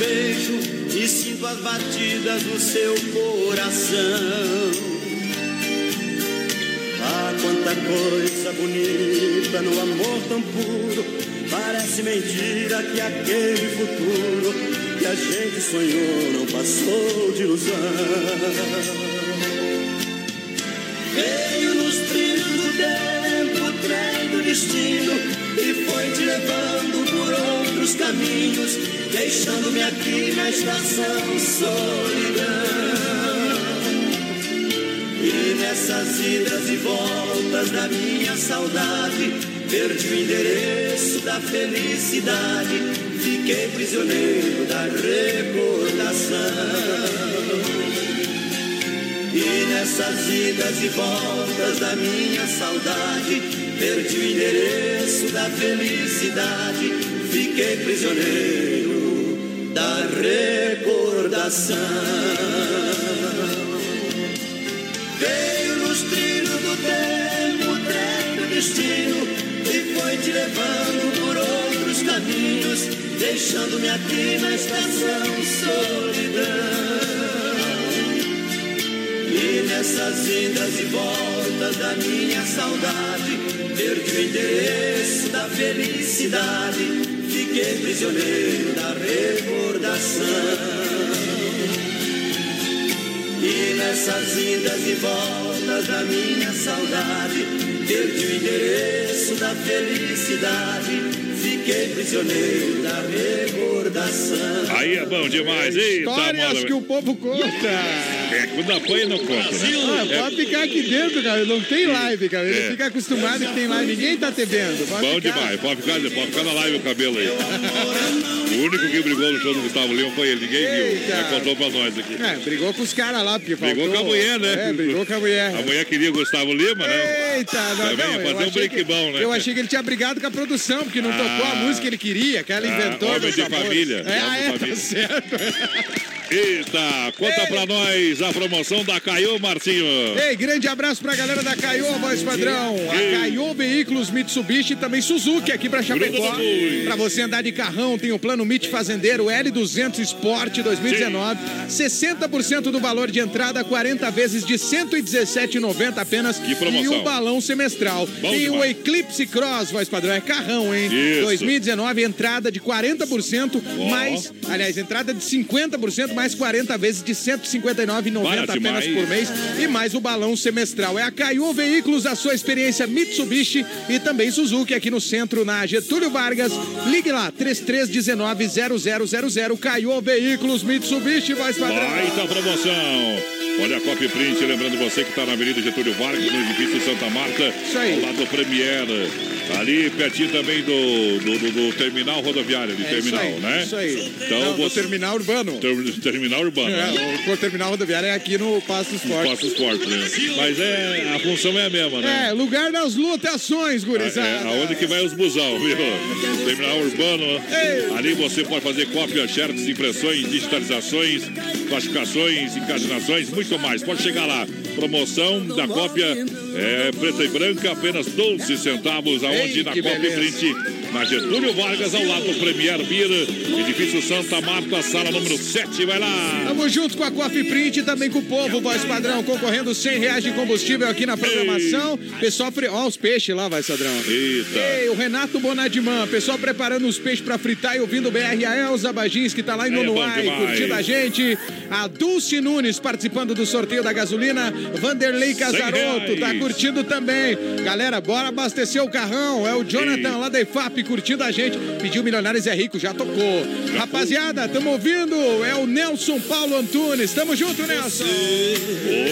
Vejo e sinto as batidas do seu coração. Ah, quanta coisa bonita no amor tão puro. Parece mentira que aquele futuro que a gente sonhou não passou de ilusão. Veio nos trilhos do tempo, trem do destino e foi te levando por outros caminhos, deixando-me aqui na estação solidão. E nessas idas e voltas da minha saudade, perdi o endereço da felicidade, fiquei prisioneiro da recordação. E nessas idas e voltas da minha saudade, perdi o endereço da felicidade, fiquei prisioneiro da recordação. Veio nos trilhos do tempo, o trem do destino, e foi te levando por outros caminhos, deixando-me aqui na estação solidão. E nessas idas e voltas da minha saudade, perdi o endereço da felicidade, fiquei prisioneiro da recordação. E nessas idas e voltas da minha saudade, perdi o endereço da felicidade, fiquei prisioneiro da recordação. Aí é bom demais. Eita, Histórias mano. que o povo conta. Quando apanha não conta, Ah, né? pode ficar aqui dentro, cara. Não tem live, cara. Ele É. fica acostumado que tem live. Ninguém tá te vendo. Pode Bom ficar. demais, pode ficar, pode ficar na live o cabelo aí. O único que brigou no show do Gustavo Lima foi ele, ninguém viu. Eita. Já contou pra nós aqui. É, brigou com os caras lá, porque Brigou faltou... com a mulher, né? É, brigou com a mulher. A mulher queria o Gustavo Lima, né? Eita, não, Também não, fazer um break que- bom, né? Eu achei que ele tinha brigado com a produção, porque não Ah. tocou a música que ele queria, que ela Ah, inventou. homem de sabores. família, É, ah, é, tá certo. Eita, conta pra nós a promoção da Caiô, Marcinho. Ei, grande abraço pra galera da Caio, voz padrão. A Caio Veículos Mitsubishi e também Suzuki aqui pra Chapecó. Pra você andar de carrão, tem o plano Mit Fazendeiro L200 Sport 2019. 60% do valor de entrada, 40 vezes de 117,90 apenas. Que promoção. E o balão semestral. Bom o demais. Eclipse Cross, voz padrão. É carrão, hein? Isso. 2019, entrada de 40%, mais. Aliás, entrada de 50%, mais 40 vezes de 159,90 Barato apenas por mês e mais o balão semestral. É a Caiu Veículos, a sua experiência Mitsubishi e também Suzuki aqui no centro, na Getúlio Vargas. Ligue lá, 3319-0000. Caiu Veículos Mitsubishi, voz padrão. Baita promoção. Olha a Copy Print, lembrando você que está na Avenida Getúlio Vargas, no edifício Santa Marta, Isso aí. ao lado do Premier. Ali pertinho também do, do, do- do terminal rodoviário, de É terminal, isso aí, né? Isso aí. Então Não, você. terminal urbano. Ter- Terminal urbano, né? É, o terminal rodoviário é aqui no Passos Fortes. Passos Fortes, né? Mas é, a função é a mesma, né? É, lugar das lotações, gurizada. É, aonde que vai os busão, viu? Terminal urbano. Ei. Ali você pode fazer cópia, xerox, impressões, digitalizações, classificações, encadenações, muito mais. Pode chegar lá. Promoção da cópia É preta e branca, apenas 12 centavos, aonde Ei, na Copa e. Print, na Getúlio Vargas, ao lado do Premier Beer, edifício Santa Marta, sala número 7, vai lá. Tamo junto com a Coffee Print e também com o povo, voz padrão, concorrendo 100 reais de combustível aqui na programação. Pessoal, fri... ó, os peixes lá, vai, Sadrão. Eita. Ei, o Renato Bonadiman, pessoal preparando os peixes pra fritar e ouvindo o BR. A Elza Bagins, que tá lá em É Nonuai, demais. curtindo a gente. A Dulce Nunes, participando do sorteio da gasolina. Vanderlei Casaroto, tá reais. Curtindo também. Galera, bora abastecer o carrão. É o Jonathan lá da IFAP curtindo a gente. Pediu Milionários é Rico, já tocou. Rapaziada, tamo ouvindo. É o Nelson Paulo Antunes. Tamo junto, Nelson.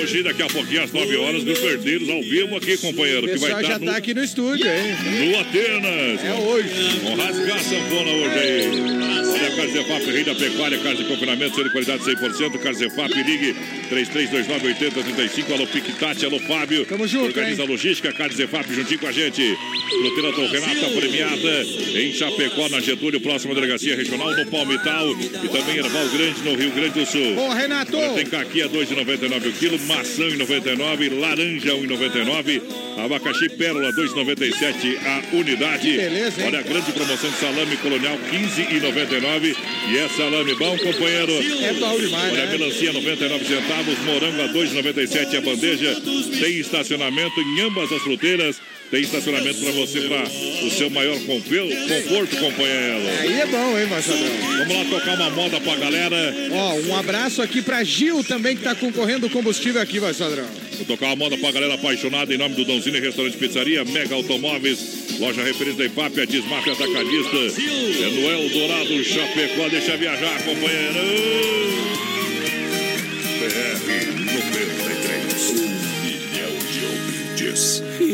Hoje, daqui a pouquinho, às 9 horas, dos Verdeiros ao vivo aqui, companheiro. O Que vai pessoal já estar tá no, aqui no estúdio, hein? no Atenas. É hoje. Vamos rasgar a sanfona hoje aí. Carzefap, rei da pecuária, carne de confinamento, sendo de qualidade 100%. Carzefap, ligue 3329-8035. Alô, Piquetate, alô, Fábio. Tamo junto, Organiza a logística, Carzefap, juntinho com a gente. Fruteira Dom Renata, premiada em Chapecó, na Getúlio, próxima delegacia regional, no Palmital. E também Erval Grande, no Rio Grande do Sul. Ô, Renato. Olha, tem caqui a 2,99 o quilo, maçã em 99, laranja 1,99, abacaxi pérola 2,97 a unidade. beleza, hein? Olha a grande promoção de salame colonial 15,99 e é salame bom, companheiro. É bom demais, Olha né? melancia 99 centavos, morango a 2,97 a bandeja. Tem estacionamento em ambas as fruteiras. Tem estacionamento para você, para o seu maior conforto, companheiro. Aí é bom, hein, Marcelão? Vamos lá tocar uma moda pra galera. Ó, um abraço aqui pra Gil também, que tá concorrendo combustível aqui, Sadrão. Vou tocar uma moda pra galera apaixonada em nome do Donzini Restaurante Pizzaria, Mega Automóveis, loja referência da IPAP, a Desmaf Atacadista. É no Eldorado, Chapecó, deixa viajar, companheiro. BR 93.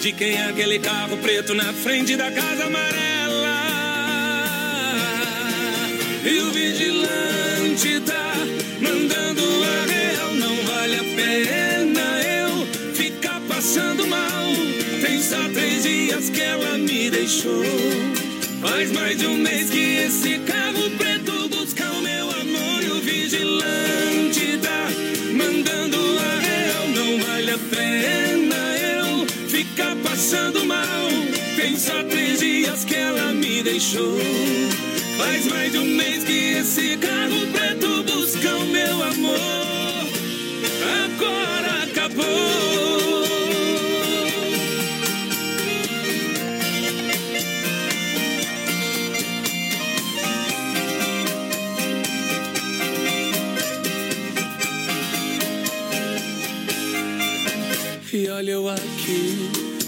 de quem é aquele carro preto na frente da casa amarela? E o vigilante tá mandando a real, não vale a pena eu ficar passando mal. Tem só três dias que ela me deixou. Faz mais de um mês que esse carro preto busca o meu amor e o vigilante tá mandando a real. Não vale a pena ficar passando mal. Só três dias que ela me deixou. Faz mais de um mês que esse carro preto busca o meu amor. Agora acabou. E olha eu aqui,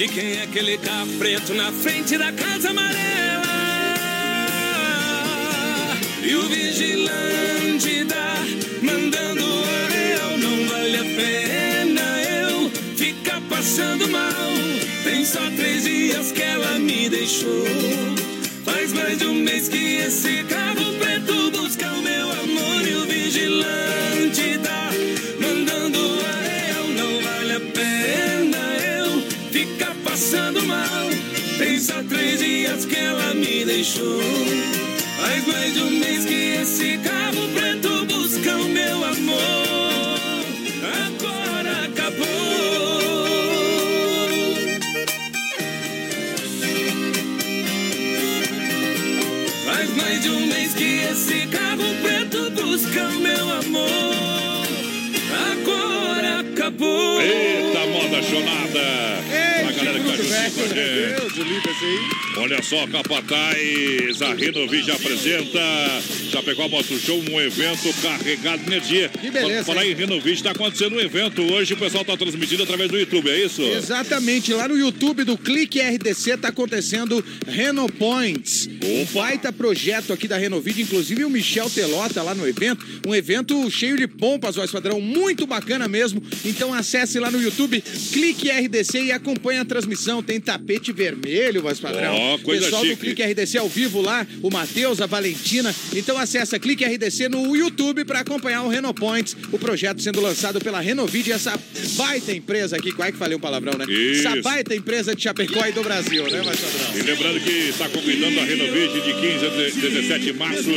de quem é aquele carro preto na frente da casa amarela? E o vigilante tá mandando real, não vale a pena eu ficar passando mal. Tem só três dias que ela me deixou. Faz mais de um mês que esse carro preto busca o meu amor e o vigilante tá passando mal. Só três dias que ela me deixou. Faz mais de um mês que esse carro preto busca o meu amor. Agora acabou. Faz mais de um mês que esse carro preto busca o meu amor. Agora acabou. Eita, moda chonada. Deus, o livro aí. Olha só, Capataz, a Renovig apresenta Chapecó Moto Show, um evento carregado de energia. Que beleza, Falar em Renovig, está acontecendo um evento hoje, o pessoal está transmitindo através do YouTube, é isso? Exatamente, lá no YouTube do Clique RDC tá acontecendo Renopoints. Um baita projeto aqui da Renovid, inclusive o Michel Telota lá no evento. Um evento cheio de pompas, voz padrão, muito bacana mesmo. Então acesse lá no YouTube Clique RDC e acompanhe a transmissão. Tem tapete vermelho, voz padrão. Ó, coisa Pessoal do chique. Clique RDC ao vivo lá, o Matheus, a Valentina. Então acessa Clique RDC no YouTube para acompanhar o Renopoints, o projeto sendo lançado pela Renovid, essa baita empresa aqui, quase que falei um palavrão, né? Isso. Essa baita empresa de Chapecó e do Brasil, né, voz padrão? E lembrando que está convidando a Renovig de 15 a 17 de março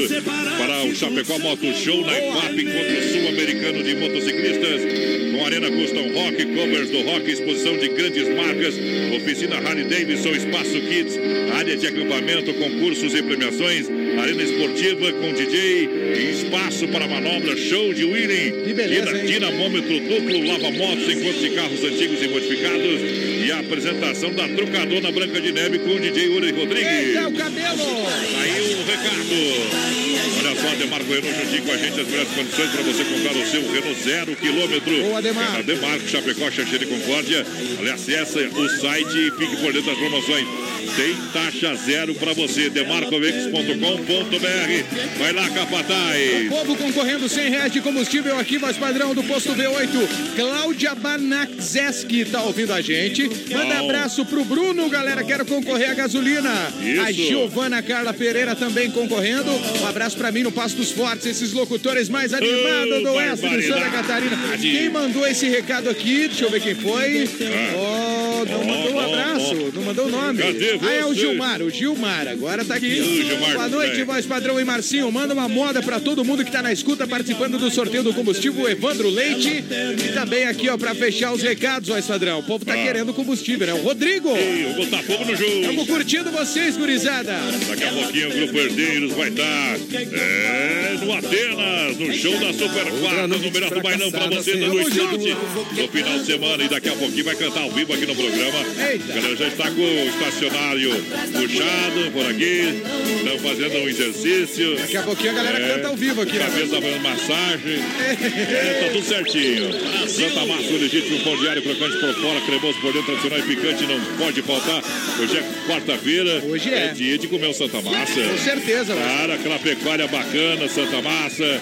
para o Chapecó Moto Show na IPAP, encontro sul-americano de motociclistas, com Arena Custom Rock, covers do rock, exposição de grandes marcas, oficina Harley Davidson, Espaço Kids, área de acampamento, concursos e premiações, arena esportiva com DJ e espaço para manobra, show de wheeling, Que beleza, hein? dinamômetro duplo, lava-motos, encontro de carros antigos e modificados e a apresentação da Trucadona Branca de Neve com o DJ Uri Rodrigues. Eita, o cabelo! Aí o recado. Olha só, Demarco Renault juntinho com a gente, as melhores condições para você comprar o seu Renault zero quilômetro. Boa, Demarco. É Demarco, Chapecó, Xanxerê e Concórdia. Aliás, acessa o site e fique por dentro das promoções. Tem taxa zero para você, demarcovex.com.br. Vai lá, Capataz. Povo concorrendo 100 reais de combustível aqui, voz padrão do posto V8. Cláudia Banakzeski tá ouvindo a gente. Manda Bom. abraço pro Bruno, galera. Quero concorrer à gasolina. Isso. A Giovana Carla Pereira também concorrendo. Um abraço pra mim no Passo dos Fortes, esses locutores mais animados do Ô, oeste de Santa. Catarina. Quem mandou esse recado aqui? Deixa eu ver quem foi. Oh, não mandou um abraço, não mandou o nome. Cadê Ah, é o? Gilmar, o Gilmar. Agora tá aqui. Gilmar, Boa noite, bem. voz padrão e Marcinho. Manda uma moda pra todo mundo que tá na escuta participando do sorteio do combustível, o Evandro Leite. E também aqui, ó, pra fechar os recados, voz padrão. O povo tá Ah. querendo combustível, né? O Rodrigo. Ei, Eu vou botar fogo no jogo. Tamo curtindo vocês, gurizada. Daqui a pouquinho o Grupo Herdeiros vai estar é, no Atenas, no show da Super Quarta, no melhor do bailão pra você no junto. no final de semana. E daqui a pouquinho vai cantar ao vivo aqui no programa. Eita. A galera já está com o estacionário puxado por aqui. Estão fazendo um exercício. Daqui a pouquinho a galera É, canta ao vivo aqui, né? Cabeça fazendo massagem. É, tá tudo certinho. Santa Massa, o legítimo pão diário, crocante por fora, cremoso por dentro, tradicional e picante, não pode faltar. Hoje é quarta-feira. Hoje é. dia de comer o Santa Massa. Com certeza, mano. Cara, aquela pecuária bacana, Santa Massa.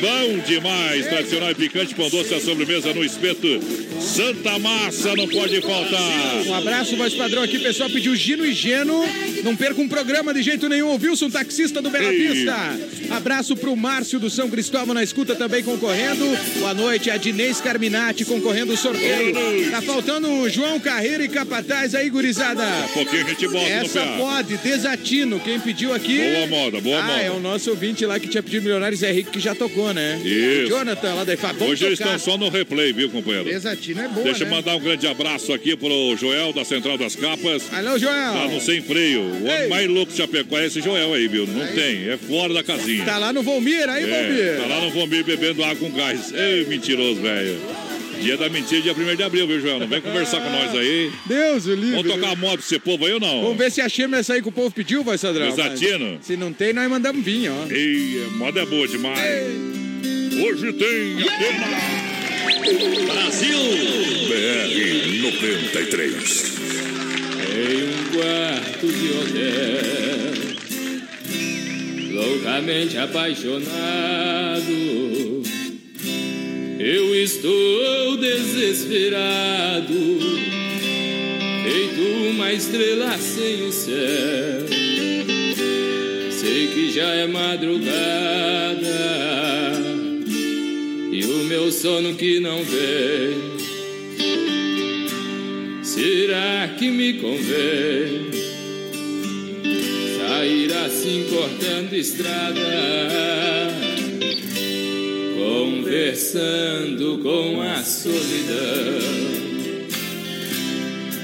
Bom demais. Tradicional e picante, pão doce, a sobremesa no espeto. Santa Massa não pode faltar. Um abraço, voz padrão aqui. Pessoal pediu Gino e Geno. Não perca um programa de jeito nenhum. O Wilson, taxista do Bela. Vista. Abraço pro Márcio do São Cristóvão na escuta também concorrendo. Boa noite, a Dinês Carminati concorrendo o sorteio. Tá faltando o João Carreira e Capataz aí, gurizada. Um pouquinho a gente bota Essa pode, desatino. Quem pediu aqui. Boa moda, boa ah, moda. é o nosso ouvinte lá que tinha pedido Milionários é Rico que já tocou, né? Isso. O Jonathan lá da IFA. Hoje eles estão só no replay, viu, companheiro? Desatino é boa, Deixa eu né? mandar um grande abraço aqui pro Joel da Central das Capas. Alô, Joel. Tá no Sem Freio. O homem mais louco de Chapecó é esse Joel aí, viu? Não tem, é fora da casinha. Tá lá no Volmir, aí, É, tá lá no Vomir bebendo água com gás. Ei, mentiroso, velho. Dia da mentira, dia 1 de abril, viu, Joel? Não vem conversar com nós aí. Deus o livre. Vamos tocar a moto pra esse povo aí ou não? Vamos ver se a Chema essa aí que o povo pediu, vai, Sandrão. Desatino. Mas Se não tem, nós mandamos vir, ó. Ei, a moda é boa demais. Hoje tem Atena. Brasil! BR 93. Em um quarto de hotel, loucamente apaixonado, eu estou desesperado, feito uma estrela sem o céu. Sei que já é madrugada e o meu sono que não vem. Será que me convém sair assim cortando estrada, conversando com a solidão,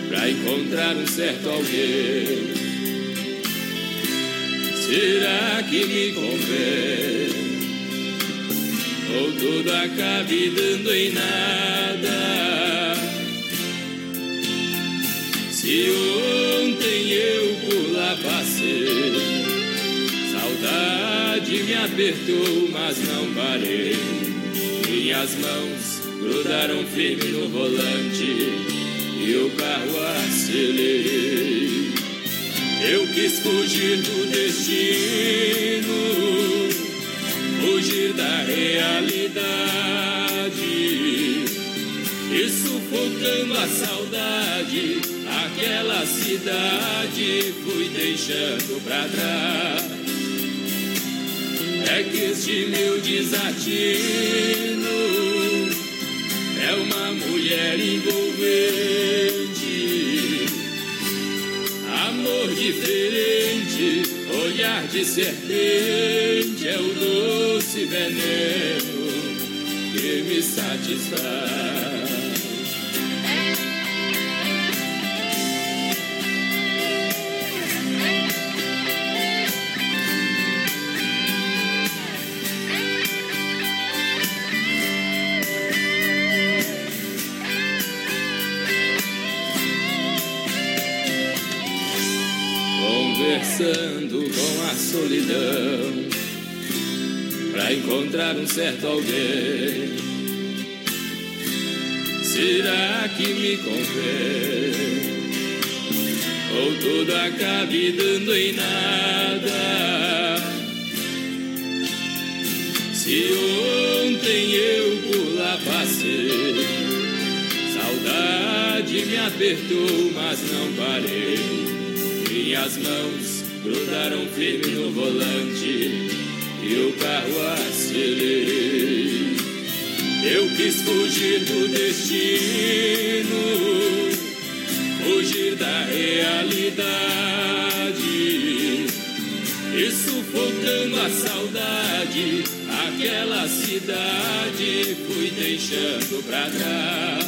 pra encontrar um certo alguém? Será que me convém? Ou tudo acabe dando em nada? Se ontem eu por lá você. Saudade me apertou, mas não parei. Minhas mãos grudaram firme no volante e o carro acelerei. Eu quis fugir do destino, fugir da realidade e sufocando a saudade, aquela cidade fui deixando pra trás. É que este meu desatino é uma mulher envolvente, amor diferente, olhar de serpente é o doce veneno que me satisfaz. Solidão para encontrar um certo alguém. Será que me convém? Ou tudo acabe dando em nada? Se ontem eu por lá passei, saudade me apertou, mas não parei. Minhas mãos grudaram firme no volante e o carro acelerei. Eu quis fugir do destino, fugir da realidade e sufocando a saudade, aquela cidade fui deixando pra trás.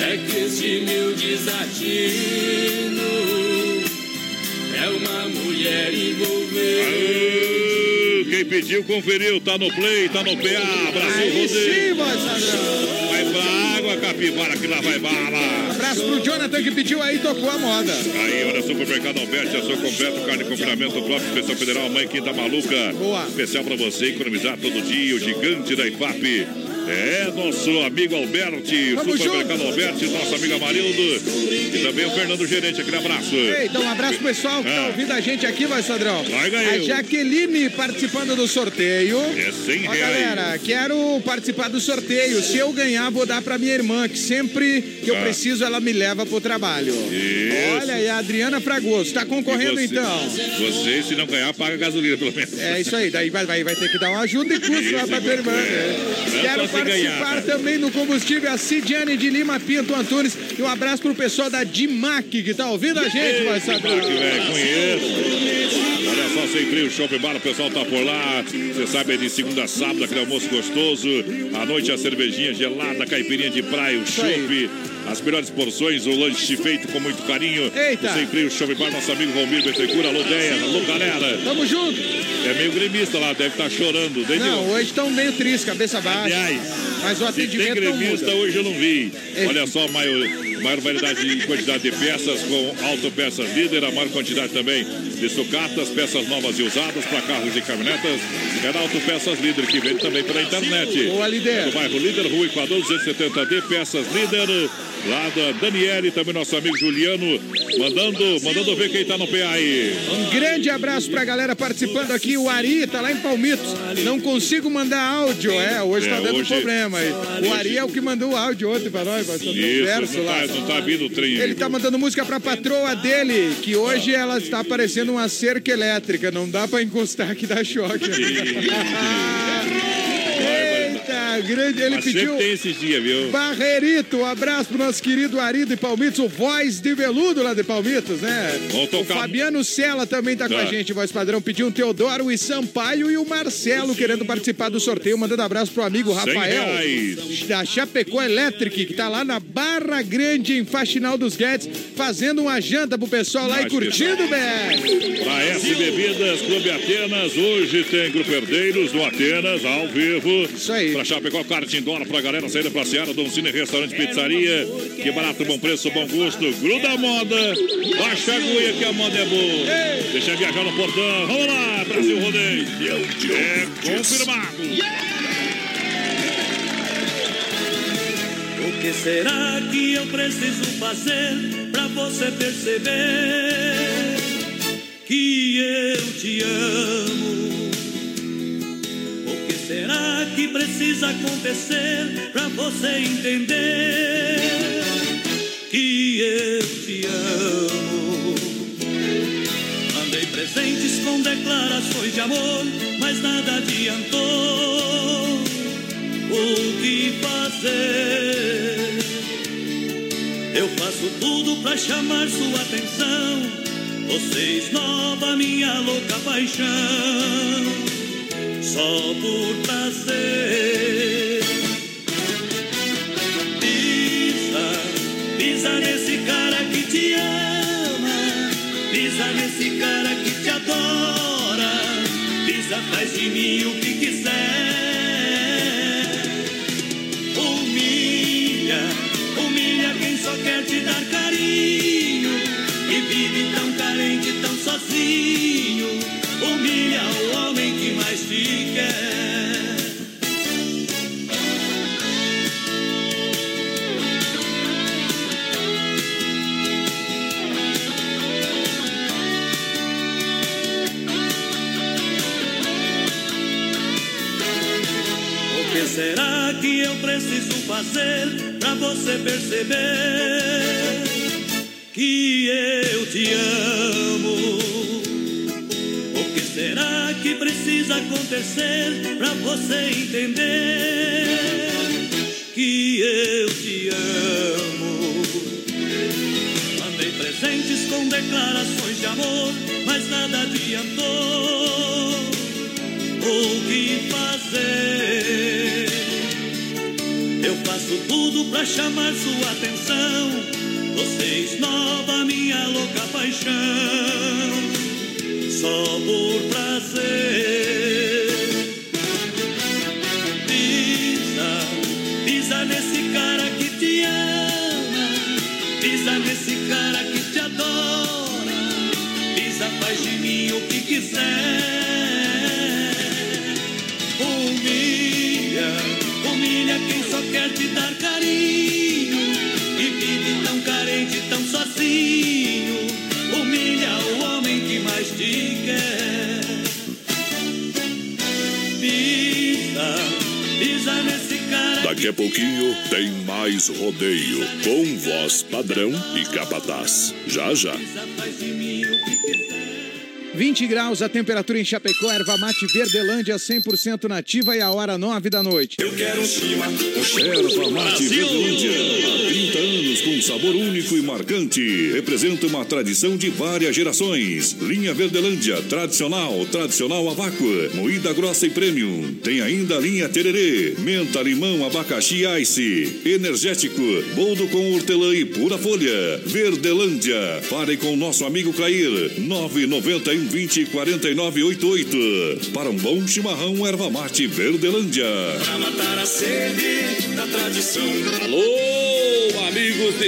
É que este meu desatino é uma mulher envolvente. Quem pediu, conferiu, tá no play, tá no PA, Brasil Rodeio. padrão. Vai pra água, capivara, que lá vai bala. Abraço pro Jonathan que pediu aí, tocou a moda. Aí, olha, Supermercado Alberti, a sua completo, carne de confinamento próprio, especial federal, mãe quinta maluca. Boa. Especial pra você economizar todo dia, o gigante da IFAP. É, nosso amigo Alberti, Tamo Supermercado junto. Alberti, nosso amigo Amarildo e também o Fernando Gerente, aquele abraço. Ei, então um abraço pessoal que tá Ah. ouvindo a gente aqui, vai, Sadrão. Vai, ganhou. A Jaqueline participando do sorteio. É 100 Ó, reais. galera, quero participar do sorteio. Se eu ganhar, vou dar pra minha irmã, que sempre que eu Ah. preciso, ela me leva pro trabalho. Isso. Olha aí, a Adriana Fragoso. Tá concorrendo E você- então. Você, se não ganhar, paga gasolina, pelo menos. É isso aí, daí vai, vai, vai ter que dar uma ajuda e custo lá pra tua irmã. né? Não Quero se participar ganhar. também do combustível, a Cidiane de Lima Pinto Antunes. E um abraço pro pessoal da Dimac que tá ouvindo a gente, vai saber. Velho, conheço. Sem frio, shopping bar, o pessoal tá por lá. Você sabe, é de segunda a sábado, aquele almoço gostoso. À noite, a cervejinha gelada, caipirinha de praia, o chopp. As melhores porções, o lanche feito com muito carinho. Eita. O Sem frio, shopping bar, nosso amigo Valmir Betecura. Alô, Deia, alô, galera. Tamo junto. É meio gremista lá, deve estar chorando. Desde Não, hoje estão meio tristes, cabeça baixa. Aliás, Mas o se tem atendimento gremista, hoje eu não vi. É. Olha só, a maior, maior variedade e quantidade de peças com autopeças líder, a maior quantidade também de sucatas, peças novas e usadas para carros e caminhonetas. É na Autopeças Líder, que vende também pela internet. Boa, líder. No bairro Líder, Rua Equador 270D, Peças Líder. Lá da Daniele, também nosso amigo Juliano, mandando, mandando ver quem tá no PA aí. Um grande abraço pra galera participando aqui. O Ari tá lá em Palmitos. Não consigo mandar áudio. É, hoje É, tá dando hoje- problema aí. O Ari é o que mandou o áudio ontem pra nós, vai no Isso, verso não lá. tá, tá vindo o trem. Ele tá mandando música pra patroa dele, que hoje ela está parecendo uma cerca elétrica. Não dá pra encostar que dá choque. Grande. Ele Mas pediu. tem esses dias, viu? Barreirito, um abraço pro nosso querido Ari de Palmitos, o voz de veludo lá de Palmitos, né? Vamos tocar- O Fabiano Sela também tá com a gente, voz padrão. Pediu um Teodoro e Sampaio e o Marcelo querendo participar do sorteio. Mandando abraço pro amigo 100 Rafael da Chapecó Electric, que tá lá na Barra Grande, em Faxinal dos Guedes, fazendo uma janta pro pessoal lá e Acho que curtindo, BR. Pra S Bebidas, Clube Atenas, hoje tem Grupo Herdeiros do Atenas, ao vivo. Isso aí. Pra Chapecó, kart indoor pra galera sair pra Seara, Cine, restaurante, pizzaria. Que barato, bom preço, bom gosto. Gruda a moda. Baixa a agulha que a moda é boa. Deixa viajar no portão. Vamos lá, Brasil Rodeio. É confirmado. O que será que eu preciso fazer pra você perceber que eu te amo? Será que precisa acontecer pra você entender que eu te amo? Mandei presentes com declarações de amor, mas nada adiantou. O que fazer? Eu faço tudo pra chamar sua atenção. Você esnova minha louca paixão, só por prazer. Pisa, pisa nesse cara que te ama, pisa nesse cara que te adora, pisa, faz de mim o que quiser. Humilha, humilha quem só quer te dar carinho e vive tão carente, tão sozinho. Fazer pra você perceber que eu te amo? O que será que precisa acontecer pra você entender que eu te amo? Mandei presentes com declarações de amor, mas nada adiantou. O que Faço tudo pra chamar sua atenção. Você esnova minha louca paixão, só por prazer. Daqui a pouquinho tem mais rodeio com voz padrão e capataz. Já já. Pisa, faz de mim o que quiser. 20 graus a temperatura em Chapecó, erva mate Verdelândia 100% nativa e a hora 9 da noite. Eu quero um chima, um chima. Erva Mate Verdelândia. 30 anos com sabor único e marcante. Representa uma tradição de várias gerações. Linha Verdelândia, tradicional, tradicional a vácuo, moída grossa e premium. Tem ainda a linha Tererê, menta, limão, abacaxi ice, energético, boldo com hortelã e pura folha. Verdelândia. Fale com o nosso amigo Clair. 991 20 49 88. Para um bom chimarrão, erva mate Verdelândia. Pra matar a sede da tradição. Alô, amigos de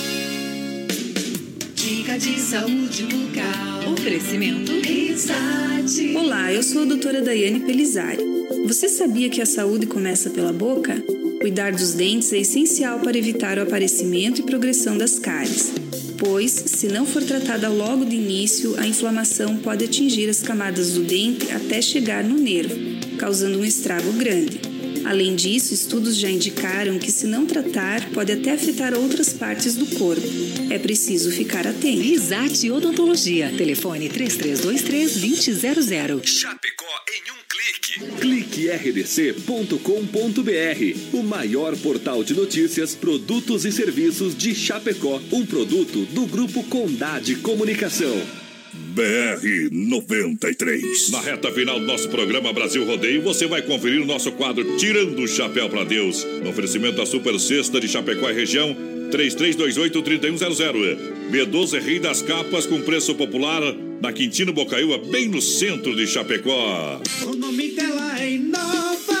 De saúde bucal. Oferecimento. Risate. Olá, eu sou a doutora Daiane Pelizari. Você sabia que a saúde começa pela boca? Cuidar dos dentes é essencial para evitar o aparecimento e progressão das cáries, pois, se não for tratada logo de início, a inflamação pode atingir as camadas do dente até chegar no nervo, causando um estrago grande. Além disso, estudos já indicaram que, se não tratar, pode até afetar outras partes do corpo. É preciso ficar atento. Risate Odontologia. Telefone 3323 2000. Chapecó em um clique. cliquerdc.com.br, o maior portal de notícias, produtos e serviços de Chapecó, um produto do grupo Condade Comunicação. BR 93. Na reta final do nosso programa Brasil Rodeio, você vai conferir o nosso quadro Tirando o Chapéu para Deus. No oferecimento da Super Sexta de Chapecó e região, 3328-3100. B12 Rei das Capas com preço popular na Quintino Bocaiúva, bem no centro de Chapecó. O nome dela é Inova.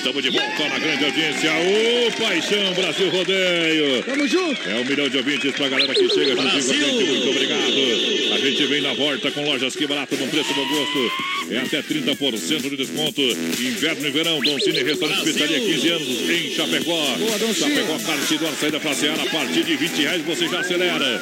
Estamos de volta na grande audiência. Ô, Paixão Brasil Rodeio. Tamo junto. É um milhão de ouvintes pra galera que chega juntinho com a gente. Muito obrigado. A gente vem na volta com lojas que barato, bom preço, bom gosto. É até 30% de desconto. Inverno e verão. Don Cine Restaurante Pizzaria 15 anos em Chapecó. Boa, Cine. Chapecó, Carcidor, saída pra Seara. A partir de 20 reais você já acelera.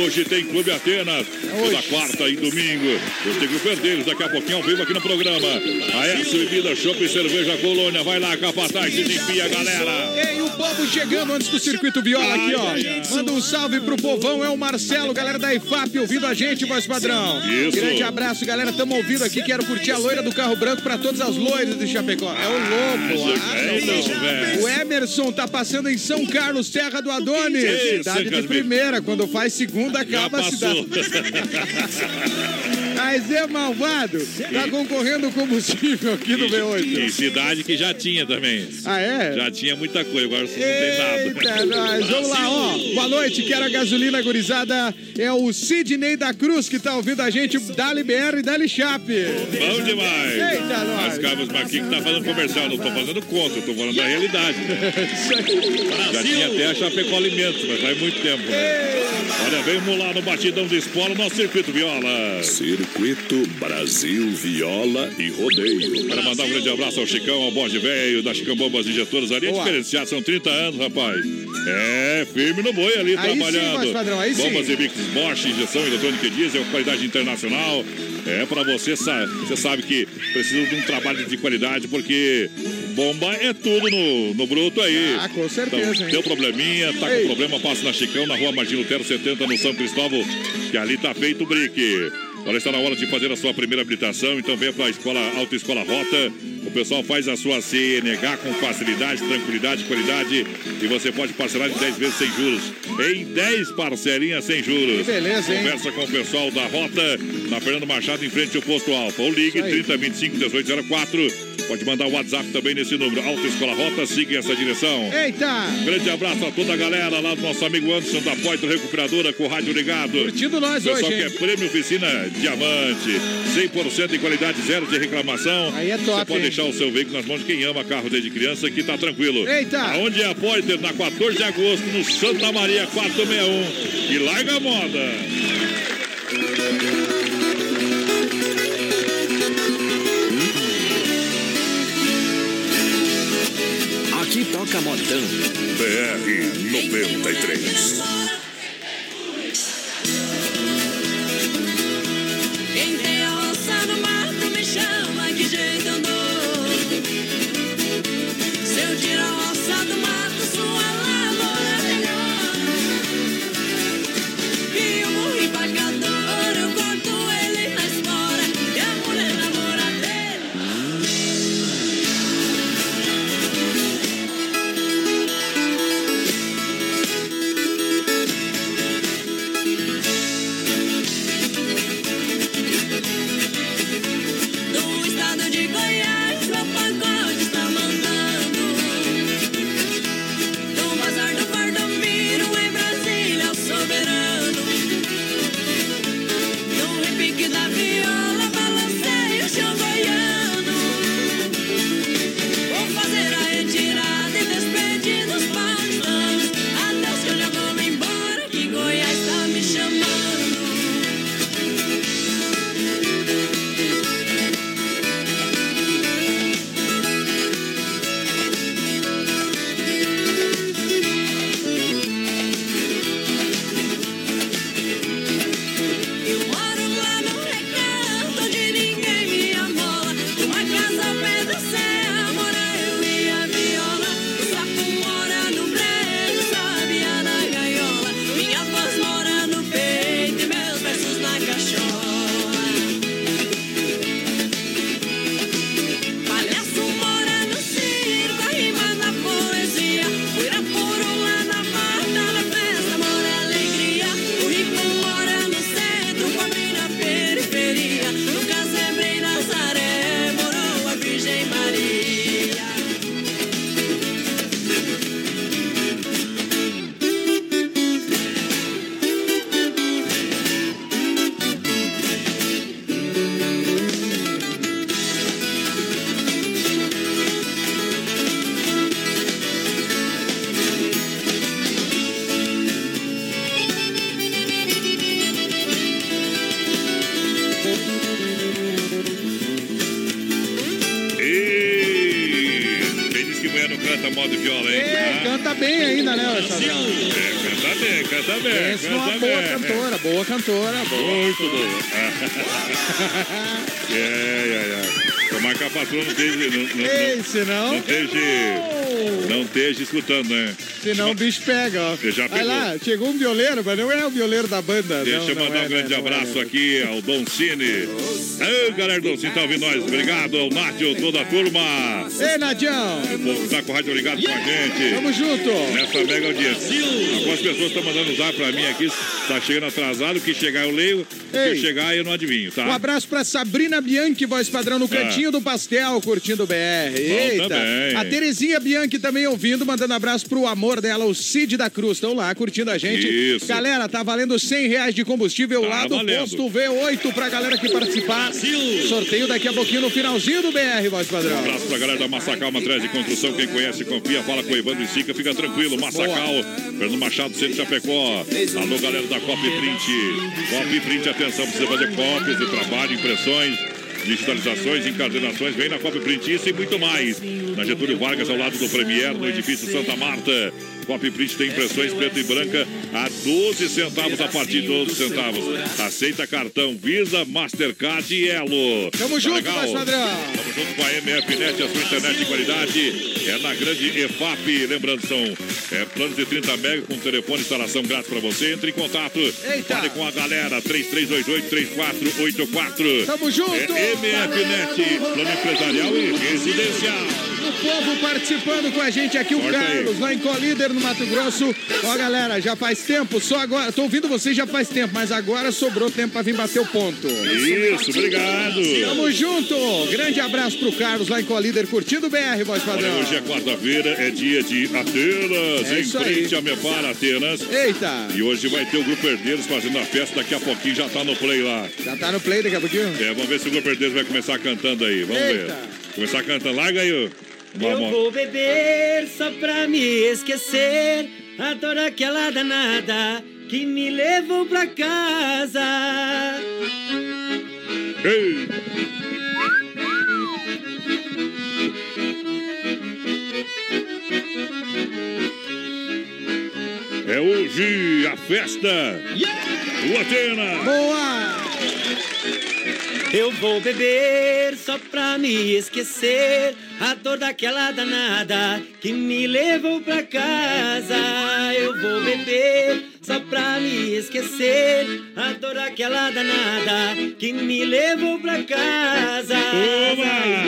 Hoje tem Clube Atenas. Toda quarta e domingo. Eu tenho que perder daqui a pouquinho ao vivo aqui no programa. A S Bebida, Chopp e Cerveja Colônia. Vai lá, capataz, se limpia, galera. Ei, o povo chegando antes do circuito viola aqui, ó. Manda um salve pro povão, é o Marcelo, galera da IFAP, ouvindo a gente, voz padrão. Isso. Grande abraço, galera. Tamo ouvindo aqui. Quero curtir a loira do carro branco pra todas as loiras de Chapecó. É o louco. Ah, É, não, então, o Emerson tá passando em São Carlos, Terra do Adonis. Cidade de primeira. Quando faz segunda, acaba a cidade. Mas é malvado. Tá concorrendo combustível aqui no E V8. cidade que já tinha também. Ah, é? Já tinha muita coisa, agora não tem Eita, nada. nós. Vamos lá, ó. Boa noite, quero a gasolina gurizada. É o Sidney da Cruz que tá ouvindo a gente. Dali BR e Dali Chape. Bom demais. Eita, nós. Mas Carlos Marquinhos tá fazendo comercial, não tô fazendo conta, eu tô falando da realidade, né? Já tinha até a Chapecó Alimentos, mas faz muito tempo, né? Olha, vamos lá no Batidão de Espora, nosso circuito viola. Circuito Brasil Viola e Rodeio. Quero mandar um grande abraço ao Chicão, ao Borde Velho, da Chicão Bombas Injetoras. Ali é diferenciado, são 30 anos, rapaz. É, firme no boi ali, Aí sim, trabalhando. voz padrão, aí sim. Bombas e Bix Bosch, injeção eletrônica e diesel, qualidade internacional. É pra você, você sabe que precisa de um trabalho de qualidade, porque bomba é tudo no, no bruto aí. Ah, com certeza, Então, hein? deu probleminha, tá Ei. com problema, passa na Chicão, na rua Margino Lutero 70, no São Cristóvão, que ali tá feito o brique. Olha, está na hora de fazer a sua primeira habilitação, então venha para a escola Autoescola Rota. O pessoal faz a sua CNH com facilidade, tranquilidade, qualidade e você pode parcelar em 10 vezes sem juros. Em 10 parcelinhas sem juros. Que beleza, hein? Conversa com o pessoal da Rota, na Fernando Machado, em frente ao posto Alfa. Ou ligue Isso aí. 3025 1804. Pode mandar o WhatsApp também nesse número. Autoescola Rota, siga essa direção. Eita! Grande abraço a toda a galera lá do nosso amigo Anderson da Poitra Recuperadora com o rádio ligado. Curtindo nós Pessoal hoje, que é prêmio oficina diamante, 100% de qualidade, zero de reclamação. Aí é top, Você pode hein? deixar o seu veículo nas mãos de quem ama carro desde criança que tá tranquilo. Eita! Aonde é a Poiter? Na 14 de agosto, no Santa Maria 461. E larga a moda. Aqui toca modão. BR 93. Quem tem a roça no mato me chama, que jeito moda de viola, hein? É, Ah, canta bem ainda, né, é, canta bem, canta bem. Pensa numa canta boa bem. cantora, boa cantora, boa. Muito boa. é, é, é. Tomar que a patroa não esteja. Não, não, Ei, não, senão... não esteja. Não esteja escutando, né? Senão o bicho pega, ó. Ele já pegou. lá, chegou um violeiro, mas não é o violeiro da banda. Deixa não, eu mandar é, um grande né, é, abraço né? aqui ao Dom Cine. Ei, galera do Cine, tá ouvindo nós? Obrigado ao Nádio, toda a turma. Ei, Nadião! O povo tá com o rádio ligado com a gente. Tamo junto! Nessa mega audiência. Algumas pessoas estão mandando usar pra mim aqui. Tá chegando atrasado. Que chegar eu leio. Ei. que chegar eu não adivinho, tá? Um abraço pra Sabrina Bianchi, voz padrão no cantinho do pastel, curtindo o BR. Eita! também. A Terezinha Bianchi também ouvindo, mandando abraço pro amor dela, o Cid da Cruz. Estão lá curtindo a gente. Isso. Galera, tá valendo 100 reais de combustível Tá lá do valendo. posto V8 pra galera que participar. Sorteio daqui a pouquinho no finalzinho do BR, voz padrão. Um abraço pra galera da Massacal Matriz de Construção. Quem conhece, confia, fala com o Evandro e Sica. Fica tranquilo. Massacal, Fernando Machado, Centro Chapecó. Alô, galera da Copy Print. Copy Print, atenção, precisa fazer cópias de trabalho, impressões. Digitalizações, encadernações, vem na Copy Print, isso e muito mais. Na Getúlio Vargas, ao lado do Premier, no edifício Santa Marta. Copy Print tem impressões preta e branca a 12 centavos a partir de 12 centavos. Aceita cartão Visa, Mastercard e Elo. Tamo Tá junto, legal? voz padrão. Estamos junto com a MFNet, a sua internet de qualidade. É na grande EFAP. Lembrando, são é, planos de 30 mega com telefone e instalação grátis para você. Entre em contato. Eita. Fale com a galera. 3328-3484. Tamo junto. É MFNet, plano empresarial e residencial. O povo participando com a gente aqui, o Corta aí. Carlos, lá em Colíder, no Mato Grosso. Ó, galera, já faz tempo, só agora. Tô ouvindo vocês já faz tempo, mas agora sobrou tempo pra vir bater o ponto. Isso, obrigado. Tamo junto! Grande abraço pro Carlos lá em Colíder, curtindo o BR, voz Olha, padrão. hoje é quarta-feira, é dia de Atenas, É em frente aí. a Mepar Atenas. Eita! E hoje vai ter o Grupo Herdeiros fazendo a festa, daqui a pouquinho já tá no play lá. Já tá no play daqui a pouquinho? É, vamos ver se o Grupo Herdeiros vai começar cantando aí. Vamos Eita. ver. Começar cantando. Larga aí. Eu vou beber só pra me esquecer a dor aquela danada que me levou pra casa. Ei. É hoje a festa do Atena. Boa! Eu vou beber só pra me esquecer a dor daquela danada que me levou pra casa. Eu vou beber só pra me esquecer a dor daquela danada que me levou pra casa. Saí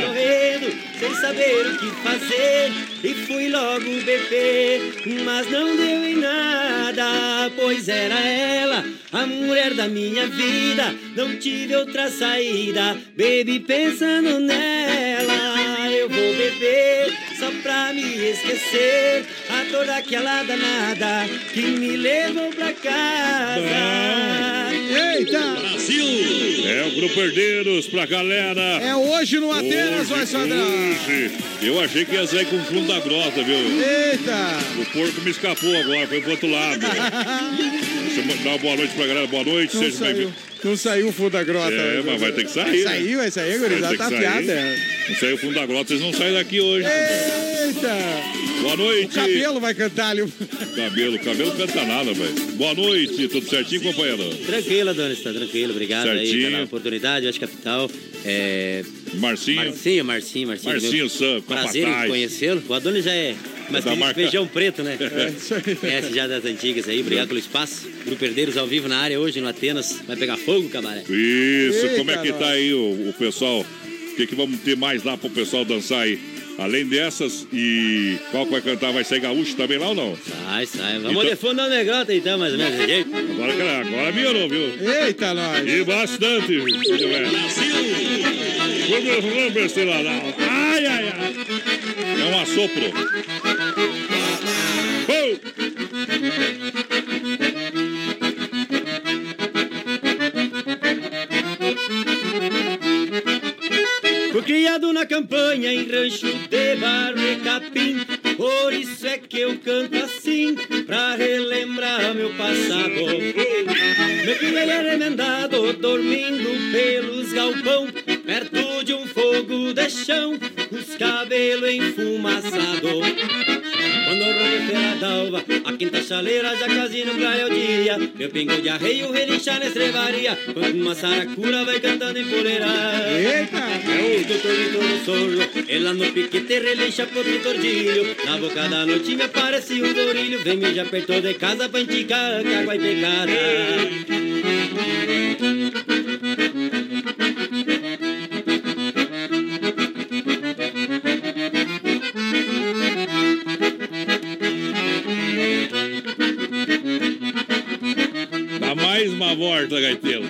correndo sem saber o que fazer e fui logo beber, mas não deu em nada, pois era ela a mulher da minha vida. Não tive outra saída, bebi pensando nela. Eu vou beber só pra me esquecer a dor daquela danada que me levou pra casa. Eita! Brasil! É o Grupo Herdeiros pra galera. É hoje no Atenas, padrão. hoje. Eu achei que ia sair com o fundo da grota, viu? Eita! O porco me escapou agora, foi pro outro lado. Deixa eu dar uma boa noite pra galera. Boa noite, Não seja bem-vindo. Não saiu o fundo da grota. É, mas vai ter que sair, Vai né? sair, vai sair, Vai gurizada tá sair. afiada. Não saiu o fundo da grota, vocês não saem daqui hoje. Eita! Boa noite. O cabelo vai cantar ali. Cabelo, cabelo não canta nada, velho. Boa noite, tudo certinho, companheiro? Tranquilo, Adonis, tá tranquilo. Obrigado Certinho. aí pela oportunidade. Oeste Capital. É... Marcinho. Marcinho, Marcinho, Marcinho. Marcinho Sam, Prazer em conhecê-lo. O Adonis já é mas Da tem marca- feijão preto, né? É, isso aí. Conhece já das antigas aí. Obrigado pelo espaço. Grupo Herdeiros ao vivo na área hoje no Atenas. Vai pegar fogo, camaré. Isso, Eita, como é que tá aí o, o pessoal? O que, que vamos ter mais lá pro pessoal dançar aí? Além dessas, e qual que vai cantar? Vai ser gaúcho também lá ou não? Sai, sai. Vamos Então- de fundo da negrota então, mais ou menos. Agora, agora melhorou, viu? Eita, nós! E bastante, eu vou besteira lá. Ai, ai, ai. É um assopro. Fui criado na campanha em rancho de barro e capim Por isso é que eu canto assim Pra relembrar meu passado Meu filho é remendado Dormindo pelos galpão Perto de um fogo de chão Os cabelos enfumaçados Quando rompe a dalva, a quinta chaleira já quase no clareia o dia. Meu pingo de arreio relincha na estrevaria, quando uma saracura vai cantando empoleirada. Eita! É o doutor Vitor Sorro, ela no piquete relincha pro tordilho. Na boca da noite me aparece um dourilho, vem me já perto de casa pra enticar que água é pegada. Gaiteiro.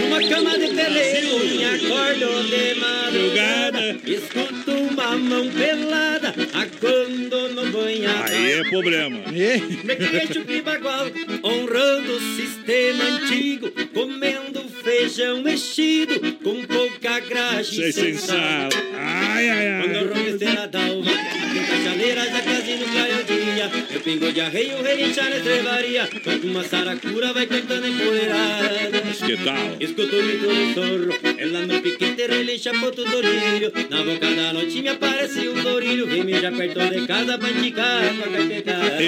Numa cama de peleiro, me acordo de madrugada. Escuto uma mão pelada, acuando no banhado. Aí é problema. Me queixo de bagual, honrando o sistema antigo, comendo feijão mexido com pouca graxa Sei e sem sal. Ai, ai, ai. Quando romper a dalva, quinta chaleira já quase no clareio dia. Meu pingo de arreio relincha na estrevaria, quando uma saracura vai cantando empoleirada. Que tal? Escuto o grito do sorro, ela no piquete relincha pro dorilho. Na boca da noite me aparece um dourilho, vem me já perto de casa pra indicar pra caipecada.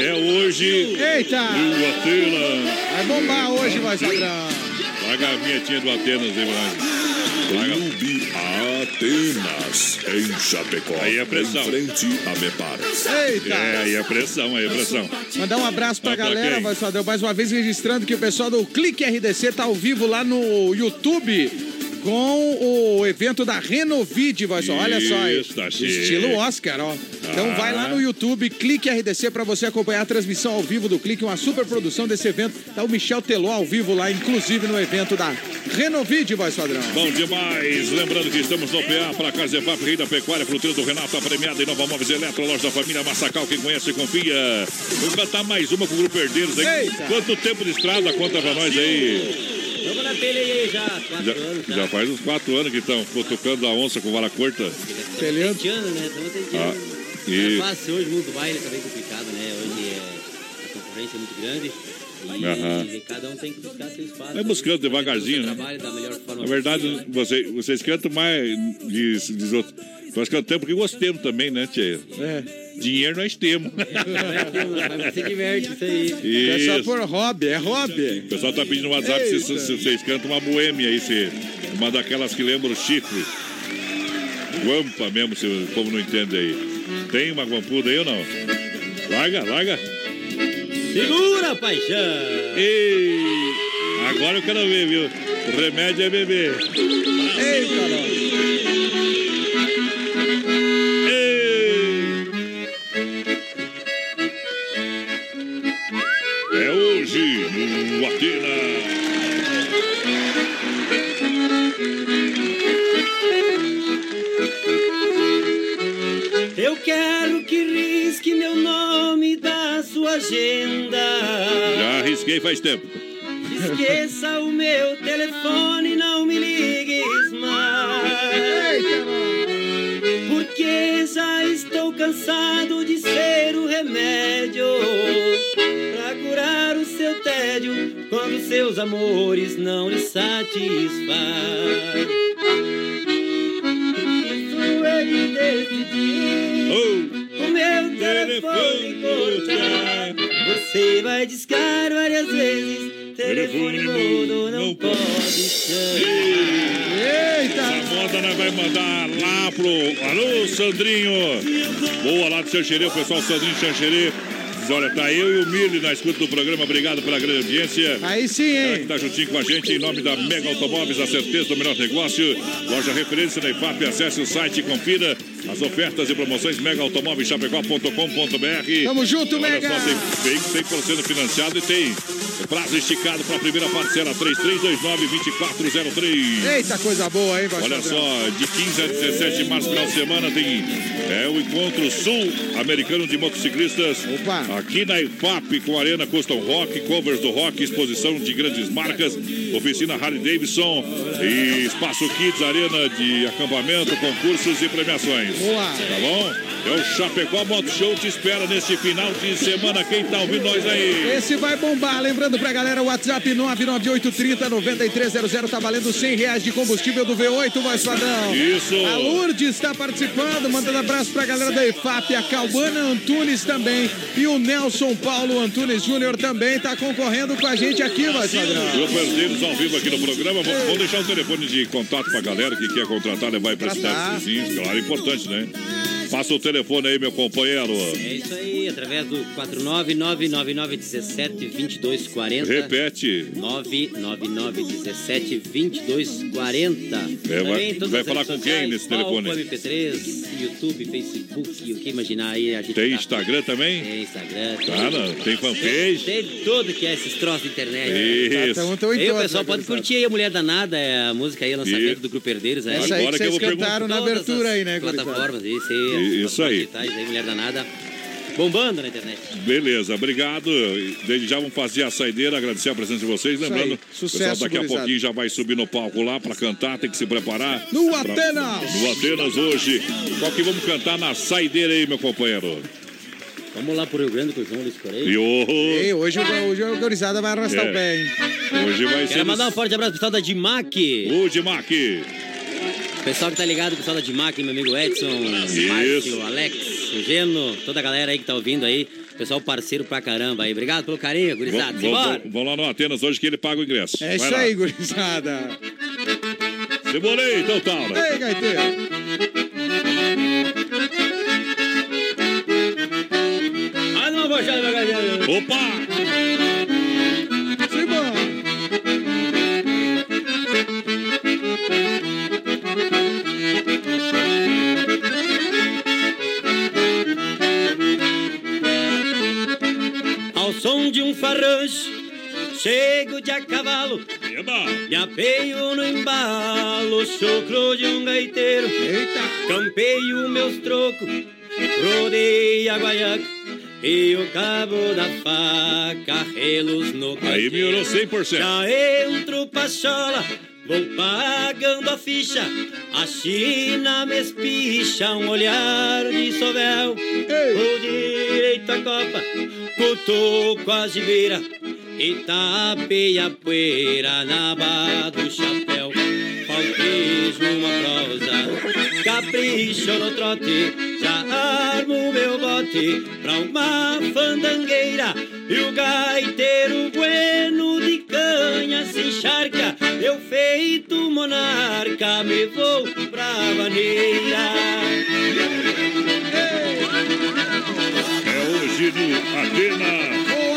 É hoje. Eita! Do Atenas. Vai bombar hoje, voz padrão. Paga a vinhetinha do Atenas, hein, Brian? Atenas, em Chapecó. Aí é pressão. Em frente a Mepar. Eita! É, aí é pressão, aí é pressão. Mandar um abraço pra Tá pra galera, quem? voz padrão. Mais uma vez registrando que o pessoal do Clique RDC tá ao vivo lá no YouTube com o evento da Renovide, voz padrão. Olha só, Isso, tá estilo Oscar, ó. Então Ah. vai lá no YouTube, Clique RDC, pra você acompanhar a transmissão ao vivo do Clique, uma super produção desse evento. Tá o Michel Teló ao vivo lá, inclusive no evento da Renovide, voz padrão. Bom demais. Lembrando que estamos no PA para Casa Evap, Rei da Pecuária, Fruteira do Renato, a premiada em Nova Móveis Eletro, loja da família Massacal. Quem conhece, confia. Vamos cantar mais uma com o Grupo Herdeiros aí. Eita. Quanto tempo de estrada? Conta pra nós aí. Vamos na peleia aí já, quatro Já, anos já. já faz uns quatro anos que estão tocando a onça com vara curta. Peleando. Anos, né? Estamos tentando. Ah, Não e- é fácil hoje, muito baile tá bem complicado, né? Hoje é, a concorrência é muito grande. E, e cada um tem que buscar seu espaço. Vai buscando devagarzinho, né? Trabalho da melhor forma Na verdade, você, vocês cantam mais de, de outros. Nós cantamos porque gostamos também, né, Tia? É. Dinheiro nós temos. Mas você diverte isso aí. É só Isso. por hobby, é hobby. O pessoal tá pedindo no WhatsApp se, se- se vocês cantam uma boêmia aí, se, uma daquelas que lembram o chifre. Guampa mesmo, se o povo não entende aí. Tem uma guampuda aí ou não? Larga, larga. Segura, paixão! Ei, agora eu quero ver, viu? O remédio é beber. Ei, Carol. Já arrisquei faz tempo. Esqueça o meu telefone, não me ligues mais. Porque já estou cansado de ser o remédio pra curar o seu tédio quando seus amores não lhe satisfaz. Isso ele decidiu. O meu telefone. Você vai discar várias vezes. Telefone mudo não pode chamar. Eita! A moda nós vai mandar lá pro. Alô, Sandrinho! Boa lá do Xanxerê, o pessoal Sandrinho Xanxerê. Olha, tá eu e o Mili na escuta do programa. Obrigado pela grande audiência. Aí sim, hein? que tá juntinho com a gente em nome da Mega Automóveis, a certeza do melhor negócio. Loja referência na IFAP, acesse o site e confira as ofertas e promoções megautomóveischapecó.com.br. Tamo junto, Olha Mega! só, tem veículo 100% financiado e tem prazo esticado para a primeira parcela 3329-2403. Eita, coisa boa, hein, Olha só, de 15 a 17 de março, final de semana, tem é, o encontro sul-americano de motociclistas. Aqui na IFAP, com Arena Custom Rock, covers do rock, exposição de grandes marcas, oficina Harley Davidson e Espaço Kids, arena de acampamento, concursos e premiações. Boa. Tá bom? É o Chapecó Moto Show te espera nesse final de semana. Quem tá ouvindo nós aí? Esse vai bombar. Lembrando pra galera, o WhatsApp 998309300 tá valendo 100 reais de combustível do V8, voz padrão. Isso. A Lourdes está participando, mandando abraço pra galera da EFAP, a Calvana Antunes também. E o Nelson Paulo Antunes Júnior também tá concorrendo com a gente aqui, voz padrão. Grupo Herdeiros ao vivo aqui no programa. Vou, vou deixar o telefone de contato pra galera que quer contratar, levar pra cidades vizinhas. Claro, é importante, né? Passa o telefone aí, meu companheiro. É isso aí, através do 49999172240. Repete. 999172240. É, vai- Também vai falar com quem sociais, nesse telefone? Palco MP3, YouTube, Facebook, o que imaginar aí. A gente Tem tá- Instagram também? Tem Instagram. Tá, não, tem fanpage? Tem, tem tudo que é esses troços de internet. Isso. Tá, tamo- tamo em Aí o pessoal né, pode curtir aí a Mulher Danada, é a música aí, lançamento Isso. do Grupo Herdeiros. Aí. Essa aí Agora que que vocês eu vou cantaram na abertura aí, né? Plataformas, isso aí. Isso aí. digitais aí, Mulher Danada. Bombando na internet. Beleza, obrigado. Desde já vamos fazer a saideira, agradecer a presença de vocês. Lembrando, aí. o pessoal Sucesso, daqui a gurizada. pouquinho já vai subir no palco lá para cantar, tem que se preparar. No Pra- Atenas! No Atenas hoje. Qual que vamos cantar na saideira aí, meu companheiro? Vamos lá pro Rio Grande com o João Luiz Correia. E hoje, o- hoje o Gorizada vai arrastar É. o pé, hein? Hoje vai ser. Quero mandar um forte abraço pro pessoal da Dimac. O Dimac. Pessoal que tá ligado, pessoal da Dimac, meu amigo Edson, Márcio, Alex, o Geno, toda a galera aí que tá ouvindo aí. Pessoal parceiro pra caramba aí. Obrigado pelo carinho, gurizada. Vamos lá no Atenas hoje que ele paga o ingresso. É Vai isso lá. aí, gurizada. Demorei, então, Taura. Ei, gaiteiro. Mais uma bochada, meu garoto. Opa! Farrancho, chego de a cavalo. Me apeio no embalo, chocro de um gaiteiro. Campeio meus trocos, rodei a guaiaca. E o cabo da faca, relos no Aí melhorou 100%. Já entro pra chola, vou pagando a ficha. A China me espicha, um olhar de sovel. O direito à copa, cutuco a gibeira. E tapei a poeira na aba do chapéu. Falquejo uma prosa, capricho no trote. Já armo meu bote pra uma fandangueira. E o gaiteiro bueno de canha se encharca. Eu feito monarca, me vou pra maneira. É hoje no Atenas.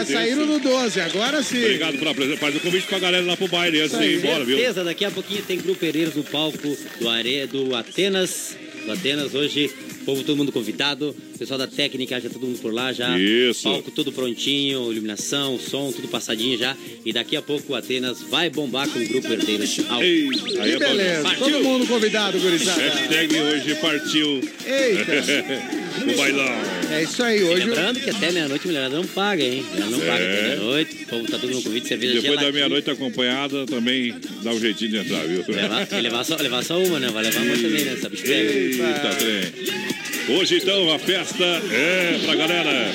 Agradeço. saíram no 12, agora sim. Obrigado pela presença. Faz o convite pra galera lá pro baile antes de ir embora, viu? Certeza, daqui a pouquinho tem Grupo Herreiros no palco do, Are... do Atenas. Do Atenas hoje, povo, todo mundo convidado. Pessoal da técnica, já todo mundo por lá já. Isso. Palco todo prontinho, iluminação, som, tudo passadinho já. E daqui a pouco o Atenas vai bombar com o Grupo Herdeiros. Ao... Ei, Que aí é beleza. Partiu. Todo mundo convidado, gurizada. Hashtag hoje partiu. Eita. o bailão. É isso aí, hoje. Lembrando que até meia-noite a mulherada não paga, hein? Ela não paga até É. meia-noite. O povo tá todo mundo convite, cerveja Depois da meia-noite acompanhada, também dá um jeitinho de entrar, viu? Levar, e levar, só, levar só uma, né? Vai levar uma também, né? Sabe pega. Eita, trem. Hoje, então, a festa é pra galera.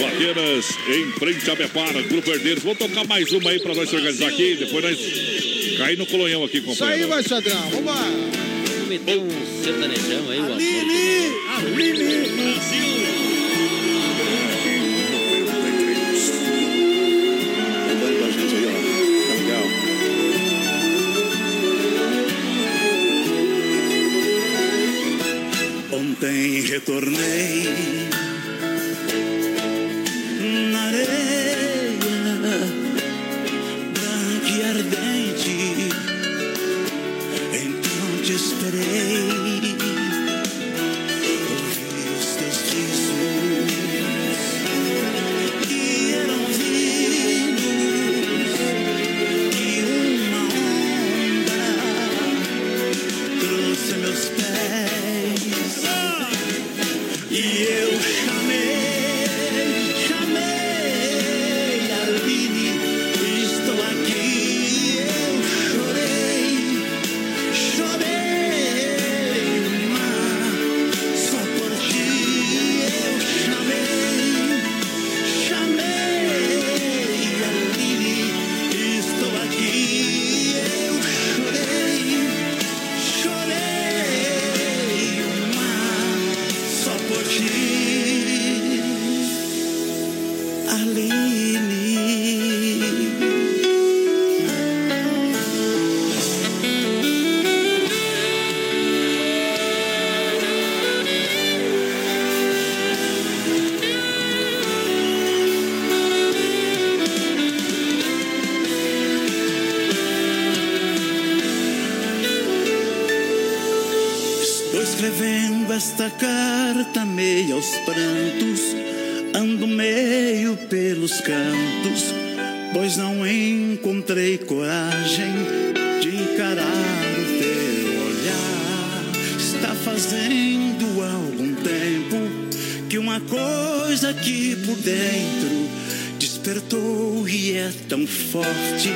O Atenas em frente a Bepara, Grupo Herdeiros. Vamos tocar mais uma aí pra nós se organizar aqui. Depois nós cair no colonhão aqui, Isso aí, companheiro. vai, Sadrão. Vamos meter um sertanejão aí, o amor. Andando Ontem retornei aos prantos, ando meio pelos cantos, pois não encontrei coragem de encarar o teu olhar. Está fazendo algum tempo que uma coisa aqui por dentro despertou e é tão forte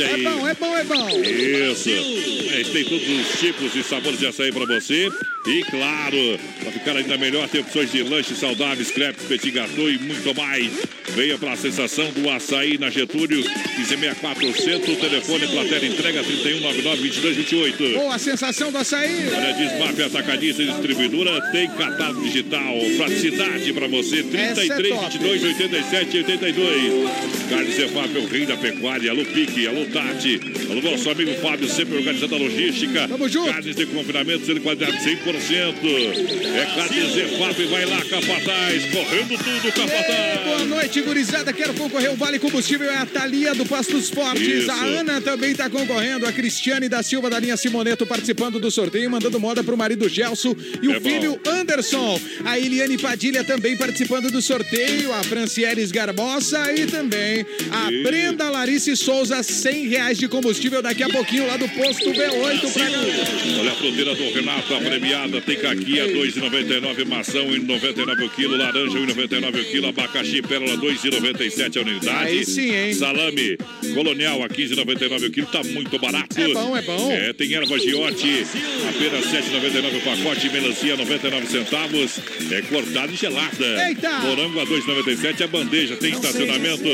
aí. É bom, é bom, é bom. Isso. A gente tem todos os tipos e sabores de açaí para você. E claro, para ficar ainda melhor, tem opções de lanches saudáveis, crepes, petit gâteau e muito mais. Venha para a sensação do açaí na Getúlio, 1564 Centro, telefone, plateia entrega 3199-2228. Boa, sensação do açaí. Olha, Desmaf Atacadista e Distribuidora tem catálogo digital, praticidade para você, 33, 22, 87, 82. Carnes Efap, o rei da pecuária, alô Pique, alô Tati, alô nosso amigo Fábio, sempre organizando a logística. Tamo junto. Carnes de confinamento, sendo qualidade 100%. É Carnes Efap, vai lá, Capataz, correndo tudo, Capataz. Boa noite, gurizada. Quero concorrer ao Vale Combustível. É a Thalia do Pastos Fortes. Isso. A Ana também está concorrendo. A Cristiane da Silva da linha Simoneto participando do sorteio, mandando moda pro marido Gelson e o É bom. filho Anderson. A Eliane Padilha também participando do sorteio. A Francieres Garbosa e também a E- Brenda Larice Souza. 100 reais de combustível daqui a pouquinho lá do posto B8 pra galera. Olha a fruteira do Renato, a premiada tem caqui a 2,99, maçã 1,99 o quilo, laranja 1,99 o quilo, abacaxi pérola 2,97 a unidade. Aí sim, hein? Salame colonial a 15,99 o quilo, tá muito barato. É bom, é bom. É, tem erva giote, apenas 7,99 o pacote, melancia 99 centavos, é cortada e gelada. Eita! Morango a 2,97 a bandeja, tem estacionamento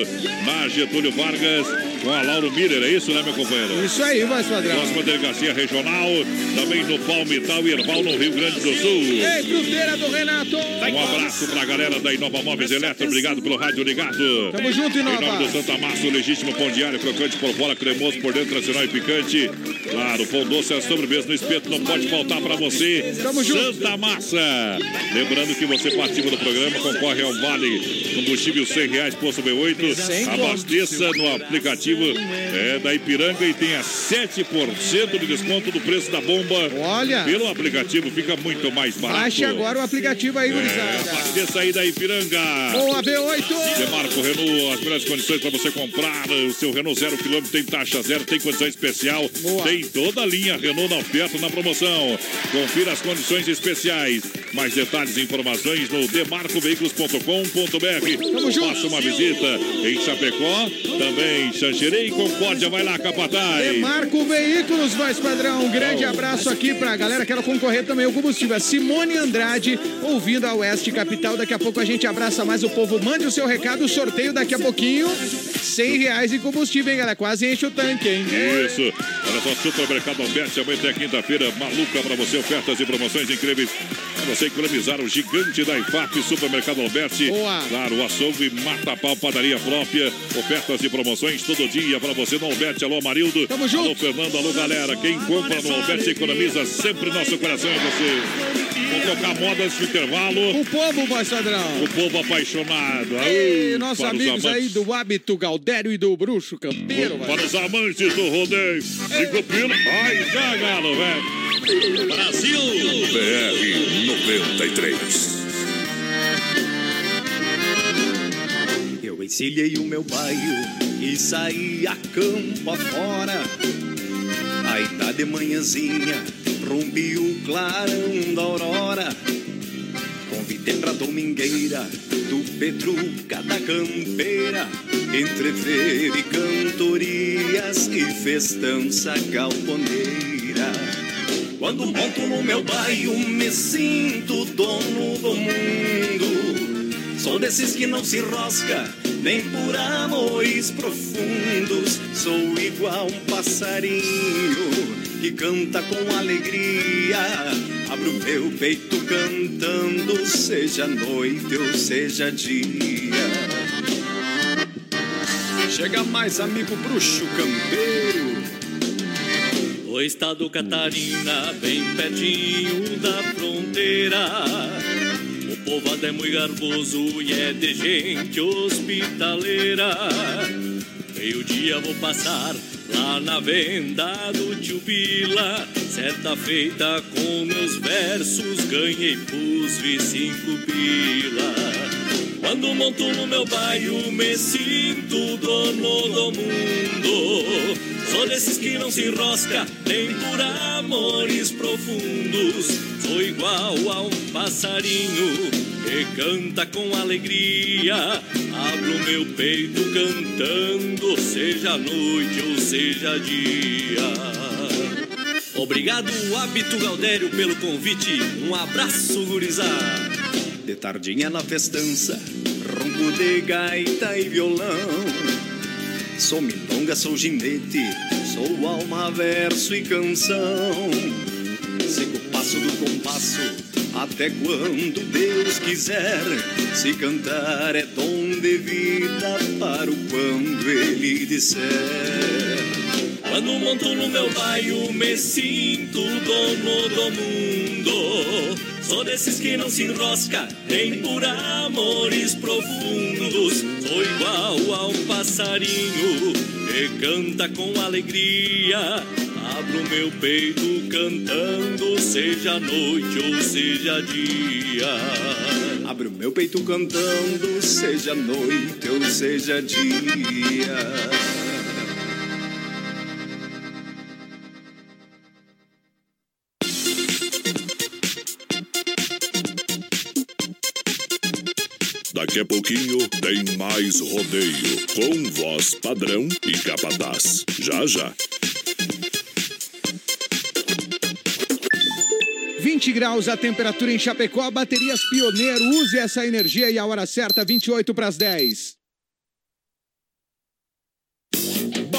na Getúlio Vargas com a Lauro Miller, é isso, né, meu companheiro? Isso aí, vai, padrão. Próxima delegacia regional, também no Palmital e Erval, no Rio Grande do Sul. Ei, fruteira do Renato. Um abraço pra galera da Inova Móveis Eletro, obrigado pelo rádio ligado. Tamo junto, Inova. Em nome do Santa Massa, o legítimo pão diário, crocante por fora, cremoso por dentro, tradicional e picante. Claro, pão doce é a sobremesa no espeto, não pode faltar pra você. Tamo junto. Santa Massa. Lembrando que você participa do programa, concorre ao Vale Combustível 100 reais, posto B8. Sem Abasteça no aplicativo aplicativo é, da Ipiranga e tenha 7% de desconto do preço da bomba. Olha! Pelo aplicativo fica muito mais barato. Baixe agora o aplicativo aí, É, gurizada. abasteça aí da Ipiranga. Boa, B8! Demarco Renault, as melhores condições para você comprar o seu Renault zero quilômetro, tem taxa zero, tem condição especial, tem toda a linha Renault na oferta, na promoção. Confira as condições especiais. Mais detalhes e informações no demarcoveículos.com.br. Faça uma visita em Chapecó, também Xanxerê e Concórdia. Vai lá, Capataz. Demarco Veículos, voz padrão. Um grande abraço aqui pra galera que quer concorrer também ao combustível. A Simone Andrade, ouvindo a Oeste Capital. Daqui a pouco a gente abraça mais o povo. Mande o seu recado, o sorteio daqui a pouquinho. 100 reais em combustível, hein, galera? Quase enche o tanque, hein? Isso. Olha só, Supermercado Alberti, amanhã até quinta-feira, maluca para você, ofertas e promoções incríveis. Você economizar o gigante da IFAP, Supermercado Alberti. Boa. Claro, o açougue mata pau, padaria própria. Ofertas e promoções todo dia para você no Alberti. Alô, Marildo. Tamo junto. Alô, Fernando. Alô, galera. Quem compra no Alberti economiza sempre nosso coração é você. Vou tocar moda nesse intervalo. O povo, voz padrão. O povo apaixonado. E Ai, nossos amigos aí do hábito Galdério e do Bruxo Campeiro. Para os amantes do rodeio. Cinco pila. Ai, já, galo, velho. Brasil. BR 93. Eu encilhei o meu bairro e saí a campo afora. Aí tá de manhãzinha, rompi o clarão da aurora. Convidei pra domingueira do Petruca da Campeira, entre feira e cantorias e festança galponeira. Quando monto no meu bairro, me sinto dono do mundo. Sou desses que não se rosca, nem por amores profundos. Sou igual um passarinho que canta com alegria. Abro meu peito cantando, seja noite ou seja dia. Chega mais, amigo bruxo campeiro. O estado Catarina, bem pertinho da fronteira. O povo é muito garboso e é de gente hospitaleira. Meio dia vou passar lá na venda do tio Bila. Certa feita com meus versos ganhei pus vi cinco pila. Quando monto no meu bairro me sinto dono do mundo. Sou desses que não se enrosca nem por amores profundos. Sou igual a um passarinho que canta com alegria. Abro meu peito cantando, seja noite ou seja dia. Obrigado, Hábito Galdério, pelo convite. Um abraço, gurizada. De tardinha na festança, ronco de gaita e violão. Sou milonga, sou ginete, sou alma, verso e canção. Sigo o passo do compasso, até quando Deus quiser. Se cantar é dom de vida para o quando Ele disser. Quando monto no meu bairro, me sinto dono do mundo. Sou desses que não se enrosca, nem por amores profundos. Sou igual a um passarinho que canta com alegria. Abro meu peito cantando, seja noite ou seja dia. Abro meu peito cantando, seja noite ou seja dia. Daqui a pouquinho tem mais rodeio com voz padrão e capataz. Já já. 20 graus a temperatura em Chapecó, baterias Pioneiro, use essa energia e a hora certa, 28 para as 10.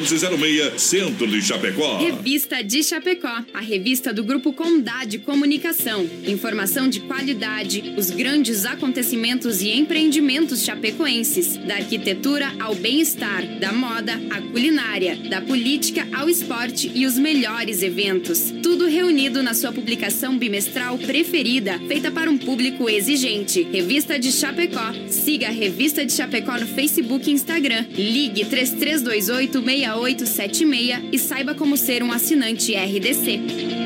1406, Centro de Chapecó. Revista de Chapecó, a revista do Grupo Condade Comunicação. Informação de qualidade, os grandes acontecimentos e empreendimentos chapecoenses, da arquitetura ao bem-estar, da moda à culinária, da política ao esporte e os melhores eventos. Tudo reunido na sua publicação bimestral preferida, feita para um público exigente. Revista de Chapecó. Siga a Revista de Chapecó no Facebook e Instagram. Ligue 3328 6876 e saiba como ser um assinante RDC.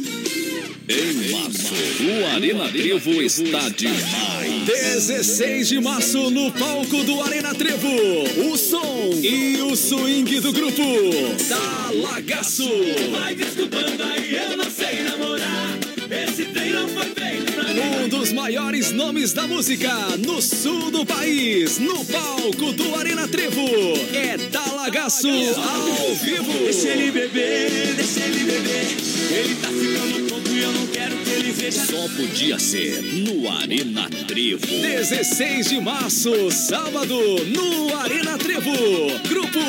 Em março, o Arena Trevo está demais. 16 de março no palco do Arena Trevo. O som e o swing do grupo Talagaço. Vai desculpando aí, eu não sei namorar. Esse trem não foi feito pra mim. Um dos maiores nomes da música no sul do país, no palco do Arena Trevo. É Talagaço ao vivo. Deixa ele beber, deixa ele beber. Ele tá ficando eu não quero que ele veja. Só podia ser no Arena Trevo. 16 de março, sábado, no Arena Trevo. Grupo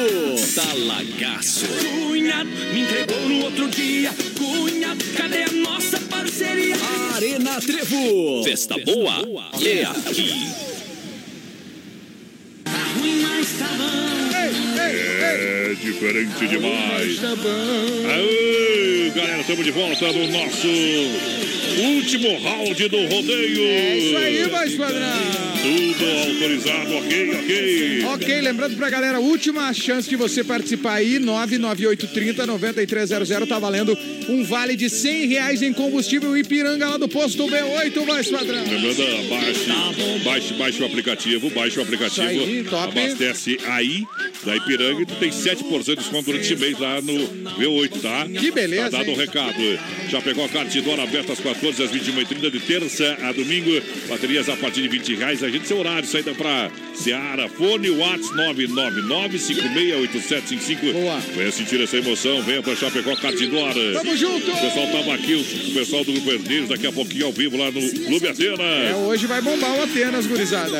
Talagaço. Cunha me entregou no outro dia. Cunha, cadê a nossa parceria? Arena Trevo. Festa boa é aqui. Tá ruim, mas tá bom. É diferente demais. Aê, galera, estamos de volta no nosso último round do rodeio. É isso aí, mais padrão. Tudo autorizado, ok, ok. Ok, lembrando pra galera, última chance de você participar aí, 99830-9300, tá valendo um vale de 100 reais em combustível Ipiranga lá do posto B8, mais padrão. Lembrando, baixe, baixe, baixe o aplicativo, baixe o aplicativo. Aí, top. Abastece aí da Ipiranga e tu tem 7% de desconto durante esse mês lá no V8, tá? Que beleza, Tá dado o hein? recado. Já pegou a cartidora aberta às 14 às 21h30 de terça a domingo. Baterias a partir de 20 reais. Agende seu horário, saída pra Seara. Fone Whats 999-568755. Boa. Venha sentir essa emoção, venha pra Chapecó Cartidora. Tamo junto! O pessoal tava aqui, o pessoal do Grupo Herdeiros, daqui a pouquinho ao vivo lá no Clube Atenas. É, hoje vai bombar o Atenas, gurizada.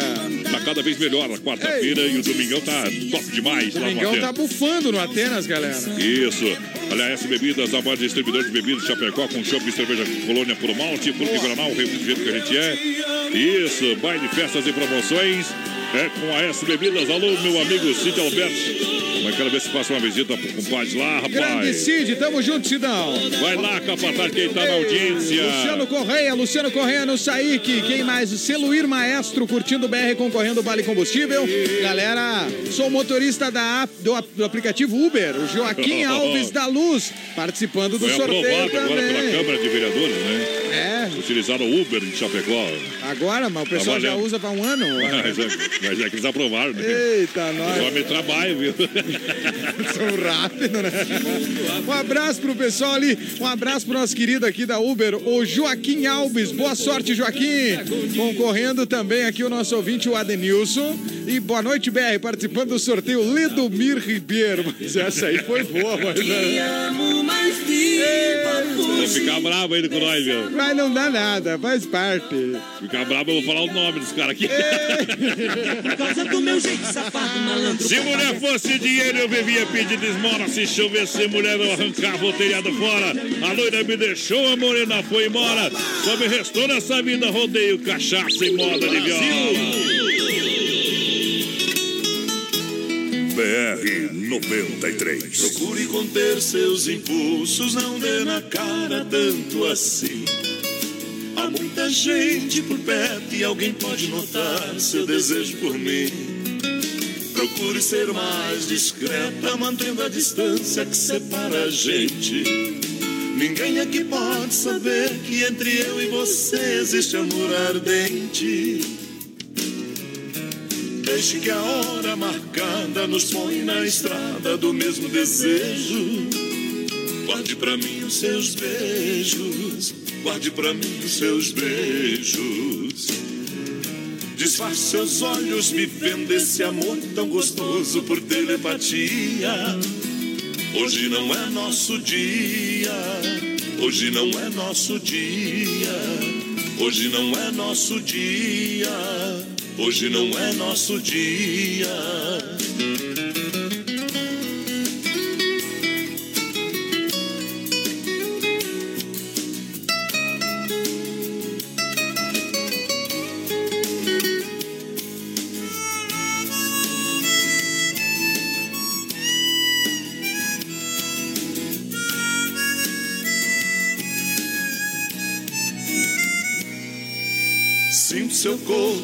Tá cada vez melhor a quarta-feira e o domingão tá top demais lá no Domingão Atenas. tá bufando no Atenas, galera. Isso. Olha, S Bebidas, a maior distribuidora de bebidas de Chapecó, com chopp e cerveja colônia por malte, e granal, o refrigerante que a gente é. Isso, baile, festas e promoções. É com a S Bebidas. Alô, meu amigo Cid Alberto. Mas quero ver se passa uma visita pro compadre lá, Grande rapaz. Cid, tamo junto, Cidão. Vai lá, capataz, quem tá na audiência. Luciano Correia, Luciano Correia no Saíque. Quem mais? Celuir Maestro, curtindo o BR, concorrendo Vale Combustível. Galera, sou motorista da, do, do aplicativo Uber, o Joaquim Alves da Luz, participando do Foi sorteio aprovado agora pela também. Câmara de Vereadores, né? É. Utilizaram o Uber de Chapecó. Agora, mas o pessoal já usa pra um ano. Mas é, mas é que eles aprovaram, né? Eita, Os nós. homens trabalham, viu? São rápidos, né? Um abraço pro pessoal ali. Um abraço pro nosso querido aqui da Uber, o Joaquim Alves. Boa sorte, Joaquim. Concorrendo também aqui o nosso ouvinte, o Adenilson. E boa noite, BR, participando do sorteio Ledomir Ribeiro. Mas essa aí foi boa, mas. Vou ficar bravo ainda com nós, viu? Mas não dá nada, faz parte. Ficar bravo, eu vou falar o nome dos caras aqui. Por causa do meu jeito safado, malandro. Se mulher fosse dinheiro, eu vivia pedindo esmola. Se chovesse mulher, eu arrancava o telhado fora. A loira me deixou, a morena foi embora. Só me restou nessa vida rodeio, cachaça e moda de viola. BR 93. Procure conter seus impulsos, não dê na cara tanto assim. Há muita gente por perto e alguém pode notar seu desejo por mim. Procure ser mais discreta, mantendo a distância que separa a gente. Ninguém aqui pode saber que entre eu e você existe amor ardente. Deixe que a hora marcada nos põe na estrada do mesmo desejo. Guarde pra mim os seus beijos, guarde pra mim os seus beijos. Disfarce seus olhos vivendo esse amor tão gostoso por telepatia. Hoje não é nosso dia, hoje não é nosso dia, hoje não é nosso dia, hoje não é nosso dia.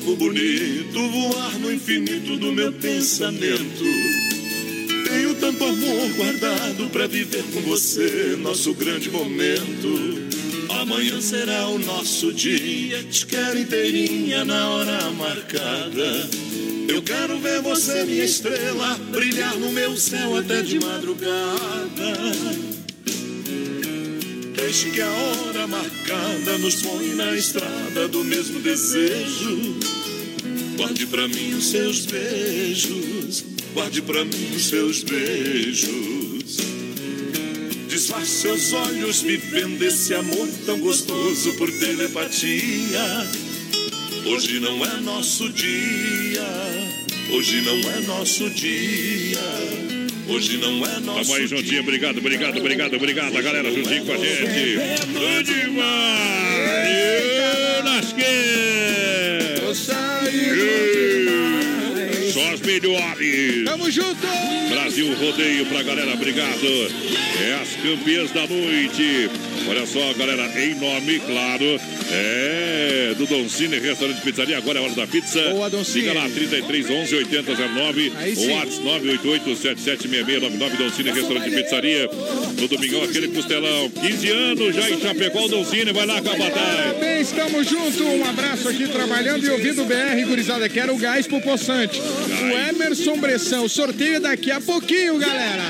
Corpo bonito voar no infinito do meu pensamento. Tenho tanto amor guardado pra viver com você nosso grande momento. Amanhã será o nosso dia, te quero inteirinha na hora marcada. Eu quero ver você, minha estrela, brilhar no meu céu até de madrugada. Deixe que a hora marcada nos põe na estrada do mesmo desejo. Guarde pra mim os seus beijos, guarde pra mim os seus beijos. Disfarce seus olhos vivendo esse amor tão gostoso por telepatia. Hoje não é nosso dia, hoje não é nosso dia. Hoje não é nosso Tamo aí juntinho, obrigado, obrigado, obrigado, obrigado. A galera juntinho com a gente. Bom demais! Eu nasci! Tamo junto! Brasil Rodeio pra galera, obrigado. É as campeãs da noite. Olha só, galera, em nome, claro, é do Don Cine Restaurante Pizzaria. Agora é hora da pizza. Boa, Don Siga Cine. lá, 33 11 8009. Aí O sim. WhatsApp 988 776699 Don Cine Restaurante Pizzaria. No domingão, aquele costelão. 15 anos já em Chapecó, o Don Cine. Vai lá com a batalha. Parabéns, estamos juntos. Um abraço aqui trabalhando e ouvindo o BR, gurizada. Quero o gás pro poçante. O Emerson Bressão. Sorteio daqui a pouquinho, galera.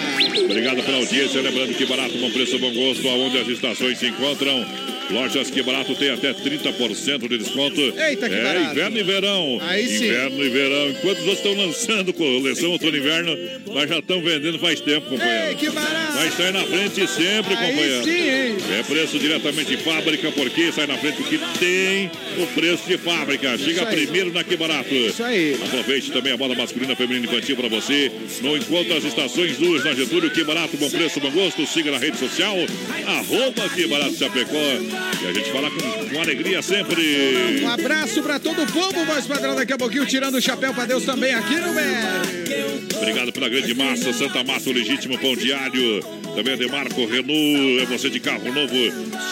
Obrigado pela audiência. Lembrando que barato, bom preço, bom gosto, aonde as estações se encontram. Lojas que barato tem até 30% de desconto. Eita, que é barato. inverno e verão. Aí sim. Inverno e verão. Enquanto os outros estão lançando coleção outono e inverno, nós já estamos vendendo faz tempo, companheiro. Ei, que barato. Vai sair na frente sempre, Aí companheiro. sim, hein? É preço diretamente de fábrica, porque sai na frente porque tem o preço de fábrica. Chega primeiro na Que Barato. Isso aí. Aproveite também a moda masculina, feminina e infantil para você. No Encontro das Estações Duas na Getúlio, Que Barato, bom preço, bom gosto. Siga na rede social, arroba Que Barato Chapecó. E a gente fala com, com alegria sempre. Um abraço pra todo o povo, voz padrão. Daqui a pouquinho, tirando o chapéu pra Deus também aqui no BR. Obrigado pela grande massa, Santa Massa, o legítimo pão diário. Também a Demarco Renault, é você de carro novo.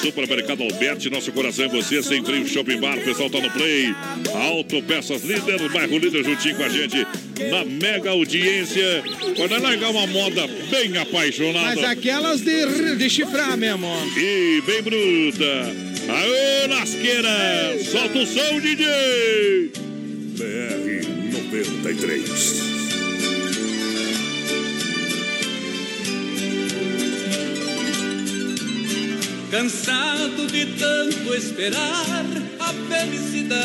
Supermercado Alberti, nosso coração é você, sem freio Shopping Bar, o pessoal tá no play. Auto Peças Líder, bairro Líder juntinho com a gente. Na mega audiência, para largar uma moda bem apaixonada. Mas aquelas de, de chifrar mesmo. E bem bruta. Aô, lasqueira! Solta o som, DJ! BR 93. Cansado de tanto esperar a felicidade,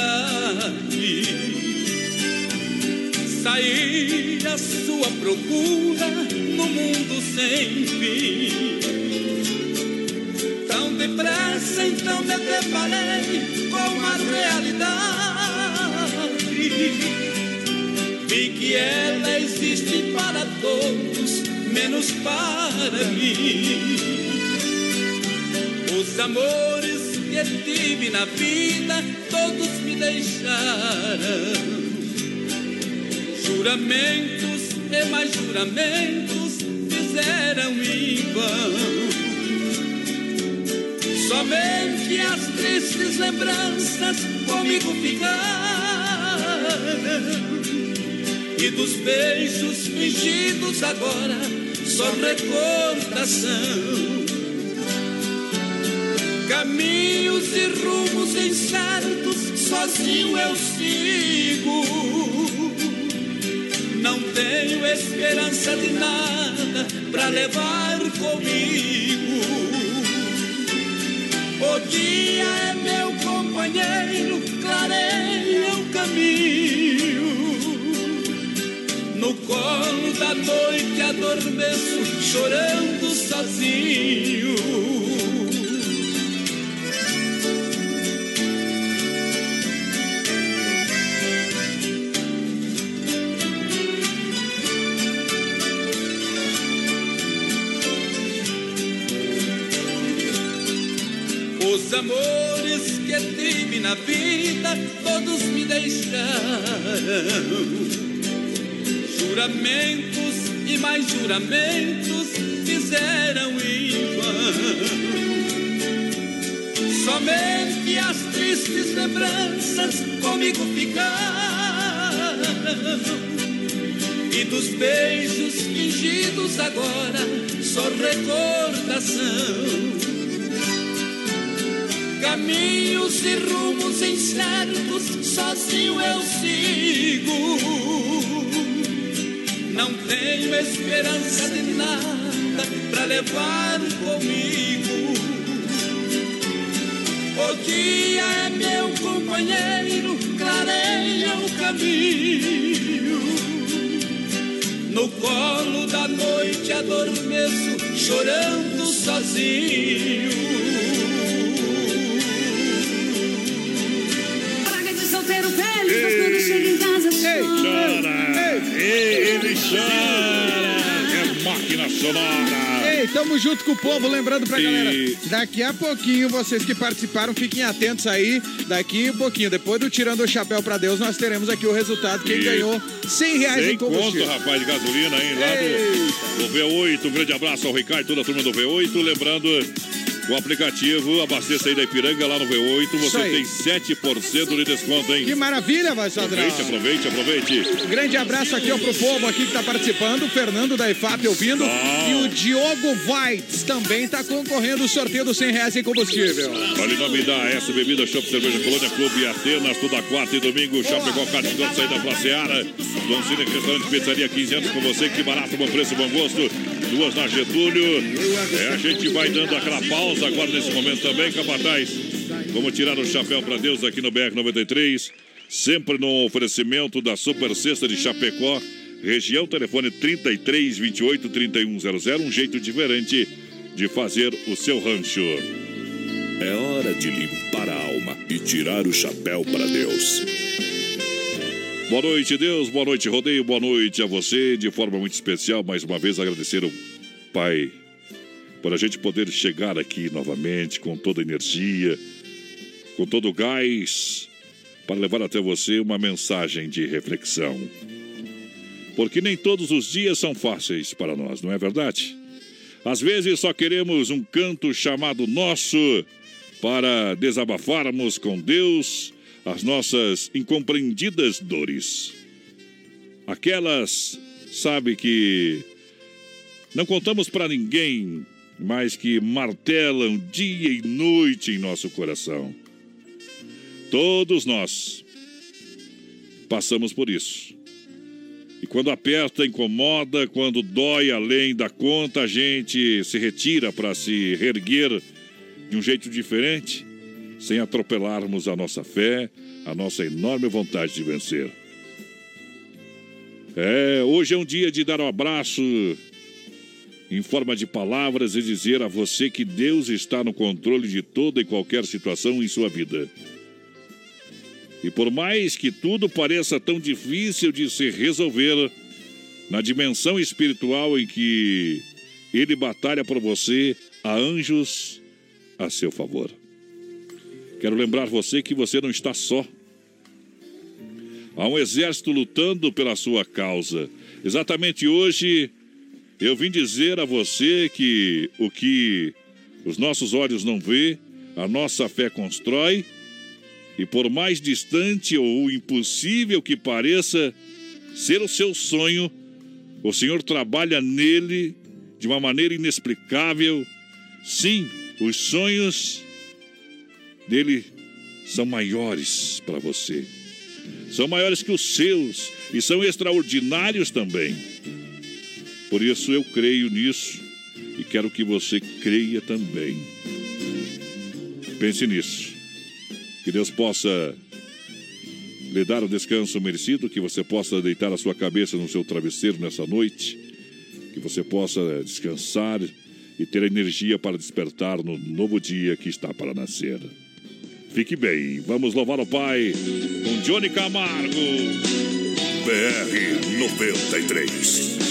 saí à sua procura no mundo sem fim. Tão depressa então me deparei com a realidade. Vi que ela existe para todos, menos para mim. Os amores que tive na vida, todos me deixaram. Juramentos e mais juramentos fizeram em vão. Somente as tristes lembranças comigo ficaram. E dos beijos fingidos agora, só recordação. Caminhos e rumos incertos, sozinho eu sigo. Não tenho esperança de nada pra levar comigo. O dia é meu companheiro, clareia o caminho. No colo da noite adormeço, chorando sozinho. Amores que tive na vida, todos me deixaram. Juramentos e mais juramentos fizeram em vão. Somente as tristes lembranças comigo ficaram. E dos beijos fingidos agora, só recordação. Caminhos e rumos incertos, sozinho eu sigo. Não tenho esperança de nada pra levar comigo. O dia é meu companheiro, clareia o caminho. No colo da noite adormeço, chorando sozinho. Mas quando chega em casa Chora! Ei, ele chora! É máquina sonora! Ei, tamo junto com o povo, lembrando pra E- galera, daqui a pouquinho, vocês que participaram, fiquem atentos aí, daqui um pouquinho, depois do Tirando o Chapéu pra Deus, nós teremos aqui o resultado, quem E- ganhou 100 reais em combustível. conto, rapaz, de gasolina, hein? Lá do, do V8. Um grande abraço ao Ricardo e toda a turma do V8. Lembrando, o aplicativo abasteça aí da Ipiranga lá no V8. Isso Você tem 7% de desconto, hein? Que maravilha, vai Sadrão. Aproveite, aproveite, aproveite. Um grande abraço aqui ó, pro povo aqui que tá participando, o Fernando da IFAP ouvindo e o Diogo Vaits também tá concorrendo o sorteio dos 100 reais em combustível. Olha em nome da S Bebida Shop Cerveja Colônia Clube Atenas, toda quarta e domingo. Chapecó, Carlos saída pra Seara. Dom Cine, restaurante pizzaria, 15 anos com você. Que barato, bom preço, bom gosto. Duas na Getúlio. É, a gente vai dando aquela pausa agora nesse momento também, Capataz. Vamos tirar o chapéu pra Deus aqui no BR-93. Sempre no oferecimento da Super Sexta de Chapecó. Região, telefone 33 28 3100. Um jeito diferente de fazer o seu rancho. É hora de limpar a alma e tirar o chapéu para Deus. Boa noite, Deus. Boa noite, Rodeio. Boa noite a você. De forma muito especial, mais uma vez, agradecer ao Pai por a gente poder chegar aqui novamente com toda a energia, com todo o gás, para levar até você uma mensagem de reflexão. Porque nem todos os dias são fáceis para nós, não é verdade? Às vezes só queremos um canto chamado nosso para desabafarmos com Deus as nossas incompreendidas dores. Aquelas, sabe que não contamos para ninguém mas que martelam dia e noite em nosso coração. Todos nós passamos por isso. E quando aperta, incomoda, quando dói além da conta, a gente se retira para se reerguer de um jeito diferente, sem atropelarmos a nossa fé, a nossa enorme vontade de vencer. É, hoje é um dia de dar um abraço em forma de palavras e dizer a você que Deus está no controle de toda e qualquer situação em sua vida. E por mais que tudo pareça tão difícil de se resolver, na dimensão espiritual em que Ele batalha por você, há anjos a seu favor. Quero lembrar você que você não está só. Há um exército lutando pela sua causa. Exatamente hoje, eu vim dizer a você que o que os nossos olhos não vê, a nossa fé constrói e por mais distante ou impossível que pareça ser o seu sonho, o Senhor trabalha nele de uma maneira inexplicável. Sim, os sonhos dele são maiores para você. São maiores que os seus e são extraordinários também. Por isso eu creio nisso e quero que você creia também. Pense nisso. Que Deus possa lhe dar o descanso merecido, que você possa deitar a sua cabeça no seu travesseiro nessa noite, que você possa descansar e ter energia para despertar no novo dia que está para nascer. Fique bem, vamos louvar o Pai com Johnny Camargo. BR 93.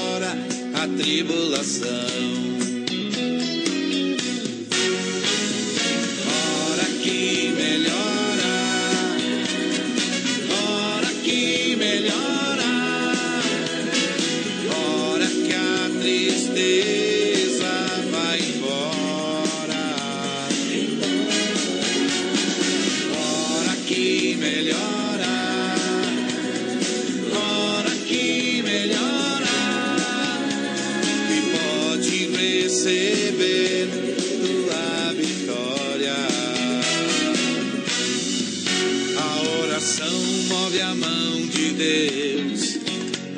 a tribulação.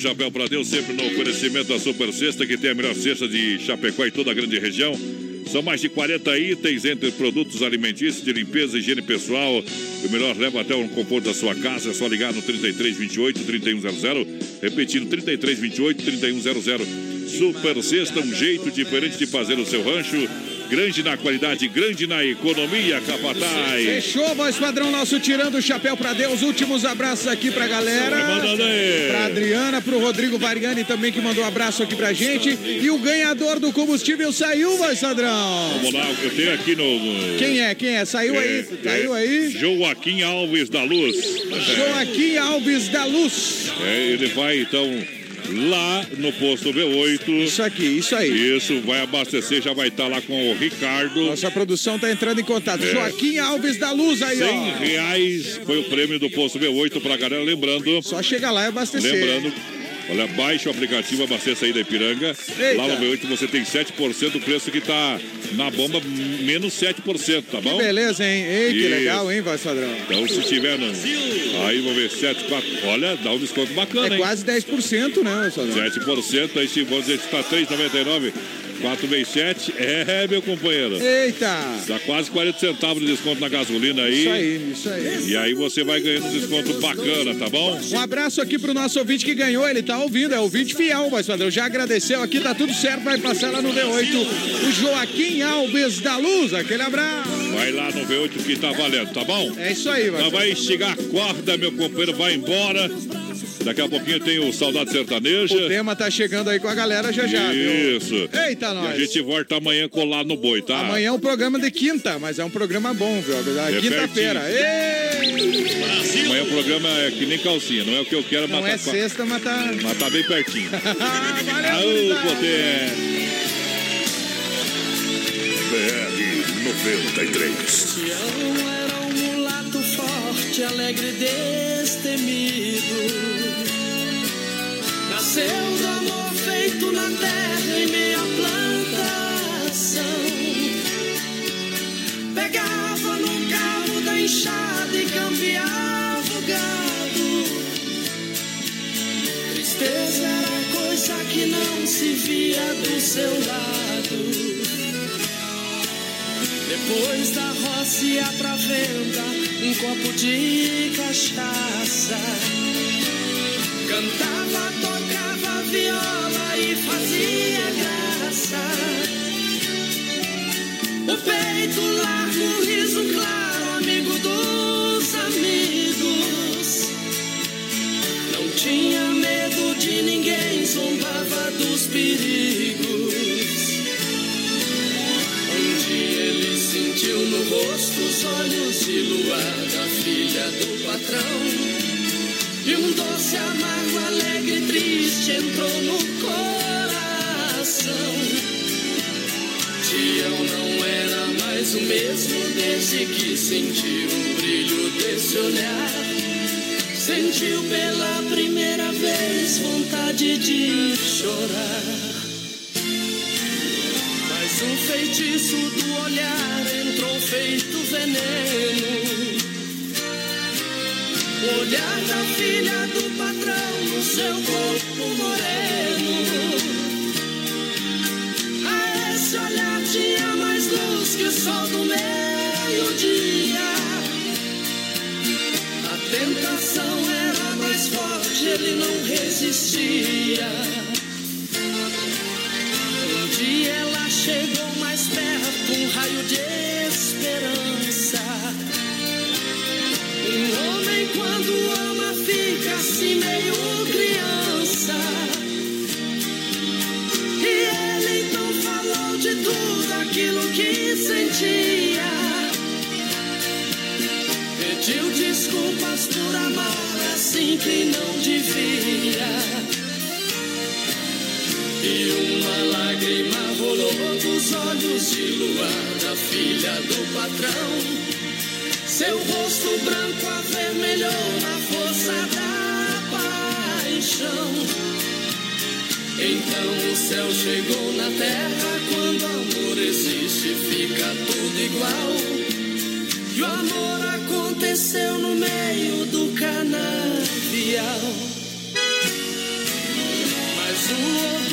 Chapéu para Deus, sempre no oferecimento da Super Sexta, que tem a melhor cesta de Chapecó e toda a grande região. São mais de 40 itens entre produtos alimentícios, de limpeza e higiene pessoal. O melhor leva até o conforto da sua casa. É só ligar no 3328 3100. Repetindo, 3328 3100. Super Sexta, um jeito diferente de fazer o seu rancho. Grande na qualidade, grande na economia, Capataz. Fechou, voz padrão nosso tirando o chapéu pra Deus. Últimos abraços aqui pra galera. Pra Adriana, pro Rodrigo Variani também que mandou um abraço aqui pra gente. E o ganhador do combustível saiu, voz padrão. Vamos lá, eu tenho aqui no. Quem é? Quem é? Saiu aí? Saiu aí? Joaquim Alves da Luz. Joaquim Alves da Luz. É, ele vai então lá no posto V8. Isso aqui, isso aí. Isso, vai abastecer, já vai estar lá com o Ricardo. Nossa produção tá entrando em contato. É. Joaquim Alves da Luz aí, 100 ó. reais foi o prêmio do posto V8 pra galera. Lembrando. Só chega lá e abastecer. Lembrando. Olha, baixa o aplicativo, abasteça aí da Ipiranga. Eita. Lá no V8 você tem 7% do preço que tá na bomba, menos 7%, tá Que bom? beleza, hein? Ei, que Isso. legal, hein, voz padrão? Então, se tiver no. Aí, vamos ver, 7, 4. Olha, dá um desconto bacana, É hein? quase 10%, né, voz padrão? 7%, aí se que está 3,99, 4 vezes 7, é, meu companheiro. Eita! Dá quase 40 centavos de desconto na gasolina aí. Isso aí, isso aí. E aí você vai ganhando um desconto bacana, tá bom? Um abraço aqui pro nosso ouvinte que ganhou, ele tá ouvindo, é ouvinte fiel, mas padrão, já agradeceu aqui, tá tudo certo, vai passar lá no V8. O Joaquim Alves da Luz, aquele abraço. Vai lá no V8 que tá valendo, tá bom? É isso aí, vai. vai chegar a corda, meu companheiro, vai embora. Daqui a pouquinho tem o Saudade Sertaneja. O tema tá chegando aí com a galera já já, viu? Isso. Eita, E nós. a gente volta amanhã colar no boi, tá? Amanhã é um programa de quinta, mas é um programa bom, viu? É Quinta-feira. Ei! Amanhã o programa é que nem calcinha, não é o que eu quero, Não é tá, sexta, mas tá. mas tá bem pertinho. Valeu, Aô, potência. BR 93. Tião era um mulato forte, alegre e destemido. Do amor feito na terra em meia plantação. Pegava no cabo da enxada e cambiava o gado. Tristeza era coisa que não se via do seu lado. Depois da roça ia pra venda um copo de cachaça. Cantava, tocava viola e fazia graça. O peito largo, o riso claro, amigo dos amigos. Não tinha medo de ninguém, zombava dos perigos. Um dia ele sentiu no rosto os olhos de luar da filha do patrão. Doce amargo, alegre triste entrou no coração. Tião não era mais o mesmo desde que sentiu o brilho desse olhar. Sentiu pela primeira vez vontade de chorar. Mas um feitiço do olhar entrou feito veneno. Olhar da filha do patrão no seu corpo moreno. A esse olhar tinha mais luz que o sol do meio-dia. A tentação era mais forte, ele não resistia. Desculpas por amar assim quem não devia. E uma lágrima rolou dos olhos de luar da filha do patrão. Seu rosto branco avermelhou na força da paixão. Então o céu chegou na terra. Quando amor existe, fica tudo igual. O amor aconteceu no meio do canavial. Mas o outro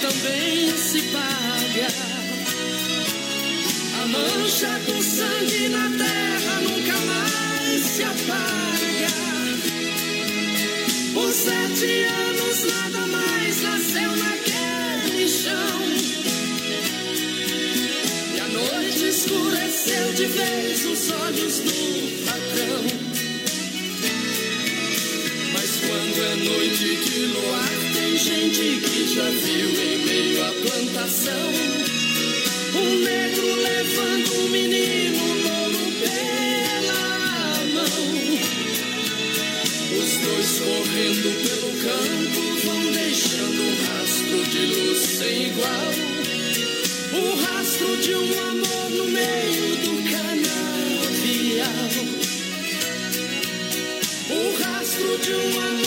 também se paga. A mancha do sangue na terra nunca mais se apaga. Por sete anos nada mais nasceu naquele chão. E a noite escureceu de vez os olhos do patrão. Mas quando é noite de luar, gente que já viu em meio à plantação. Um negro levando um menino louro pela mão. Os dois correndo pelo campo vão deixando um rastro de luz sem igual. O rastro de um amor no meio do canavial. O rastro de um amor